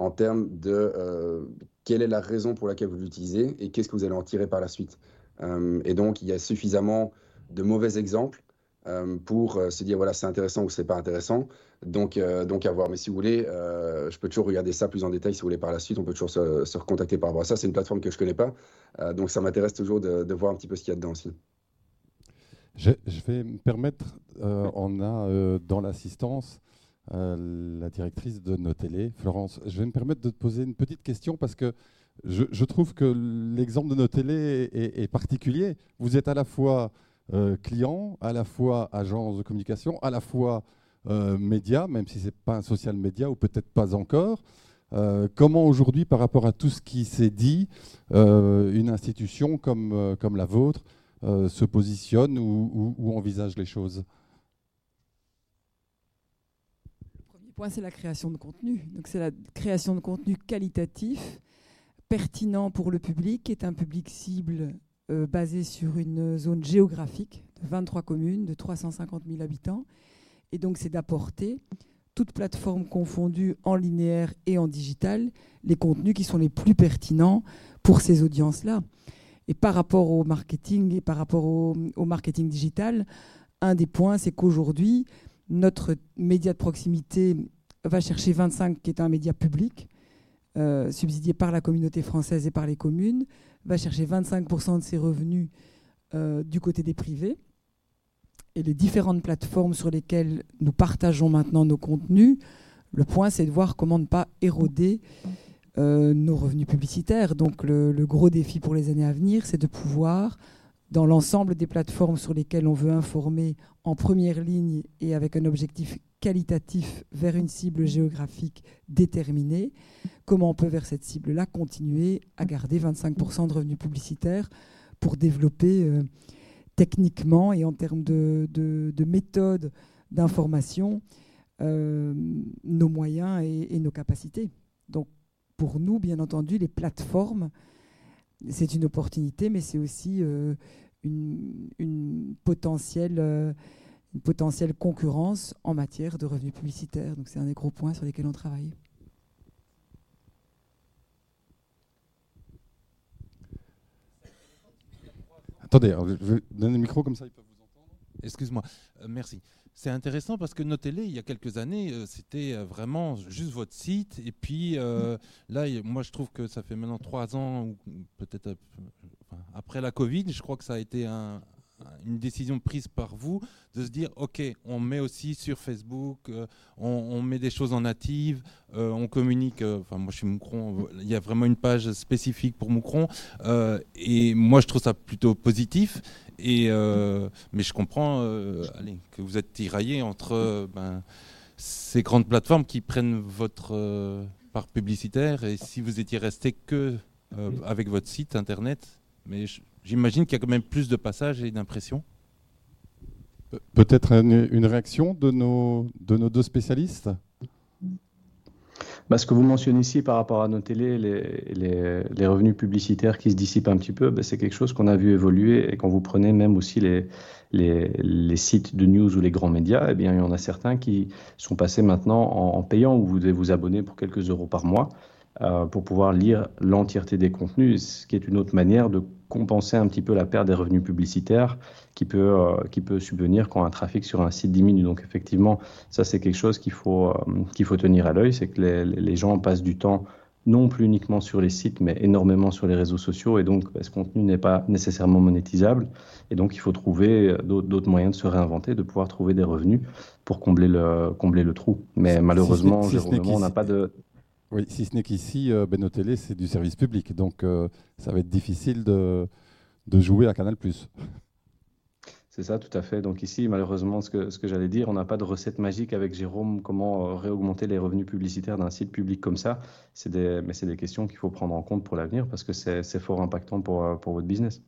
en termes de euh, quelle est la raison pour laquelle vous l'utilisez et qu'est-ce que vous allez en tirer par la suite. et donc, il y a suffisamment de mauvais exemples pour se dire voilà c'est intéressant ou c'est pas intéressant. Donc donc à voir. Mais si vous voulez je peux toujours regarder ça plus en détail si vous voulez par la suite. On peut toujours se, recontacter par rapport à ça. C'est une plateforme que je connais pas. Donc ça m'intéresse toujours de, voir un petit peu ce qu'il y a dedans aussi. Je, vais me permettre, euh, on a euh, dans l'assistance euh, la directrice de nos télés, Florence. Je vais me permettre de te poser une petite question parce que je, trouve que l'exemple de nos télés est, particulier. Vous êtes à la fois client, à la fois agence de communication, à la fois média, même si ce n'est pas un social média ou peut-être pas encore. comment aujourd'hui, par rapport à tout ce qui s'est dit, une institution comme, comme la vôtre euh, se positionne ou, envisage les choses Le premier c'est la création de contenu. Donc, c'est la création de contenu qualitatif, pertinent pour le public, qui est un public cible euh, basé sur une zone géographique de 23 communes, de 350 000 habitants. Et donc, c'est d'apporter, toutes plateformes confondues en linéaire et en digital, les contenus qui sont les plus pertinents pour ces audiences-là. Et par rapport au marketing et par rapport au, marketing digital, un des points, c'est qu'aujourd'hui, notre média de proximité va chercher 25, qui est un média public, euh, subsidié par la communauté française et par les communes, va chercher 25% de ses revenus euh, du côté des privés. Et les différentes plateformes sur lesquelles nous partageons maintenant nos contenus, le point, c'est de voir comment ne pas éroder euh, nos revenus publicitaires. Donc le, gros défi pour les années à venir, c'est de pouvoir, dans l'ensemble des plateformes sur lesquelles on veut informer en première ligne et avec un objectif qualitatif vers une cible géographique déterminée, comment on peut vers cette cible-là continuer à garder 25% de revenus publicitaires pour développer euh, techniquement et en termes de, de, méthodes d'information euh, nos moyens et, nos capacités. Donc pour nous, bien entendu, les plateformes, c'est une opportunité, mais c'est aussi euh, une, potentielle, euh, une potentielle concurrence en matière de revenus publicitaires. Donc c'est un des gros points sur lesquels on travaille. Attendez, je vais donner le micro comme ça, ils peuvent vous entendre. Excuse-moi, euh, merci. C'est intéressant parce que nos télés, il y a quelques années, euh, c'était euh, vraiment juste votre site. Et puis euh, là, moi, je trouve que ça fait maintenant trois ans, ou peut-être après la Covid, je crois que ça a été une décision prise par vous de se dire ok on met aussi sur Facebook on, met des choses en native on communique enfin moi je suis Moucron il y a vraiment une page spécifique pour Moucron et moi je trouve ça plutôt positif et, euh, mais je comprends euh, que vous êtes tiraillé entre euh, ben, ces grandes plateformes qui prennent votre part publicitaire et si vous étiez resté que avec votre site internet. Mais j'imagine qu'il y a quand même plus de passages et d'impressions. Peut-être une, réaction de nos, de nos deux spécialistes? Bah, ce que vous mentionnez ici par rapport à nos télés, les, les, revenus publicitaires qui se dissipent un petit peu, bah, c'est quelque chose qu'on a vu évoluer. Et quand vous prenez même aussi les, les, sites de news ou les grands médias, eh bien, il y en a certains qui sont passés maintenant en, payant, où vous devez vous abonner pour quelques euros par mois euh, pour pouvoir lire l'entièreté des contenus, ce qui est une autre manière de compenser un petit peu la perte des revenus publicitaires qui peut, euh, qui peut subvenir quand un trafic sur un site diminue. Donc effectivement, ça c'est quelque chose qu'il faut, euh, qu'il faut tenir à l'œil, c'est que les, les, gens passent du temps non plus uniquement sur les sites, mais énormément sur les réseaux sociaux, et donc bah, ce contenu n'est pas nécessairement monétisable, et donc il faut trouver euh, d'autres moyens de se réinventer, de pouvoir trouver des revenus pour combler le, combler le trou. Mais malheureusement, on n'a pas de Oui, si ce n'est qu'ici, euh, c'est du service public, donc euh, ça va être difficile de, jouer à Canal+. C'est ça, tout à fait. Donc ici, malheureusement, ce que, j'allais dire, on n'a pas de recette magique avec Jérôme, comment euh, réaugmenter les revenus publicitaires d'un site public comme ça. Mais c'est des questions qu'il faut prendre en compte pour l'avenir parce que c'est fort impactant pour, pour votre business.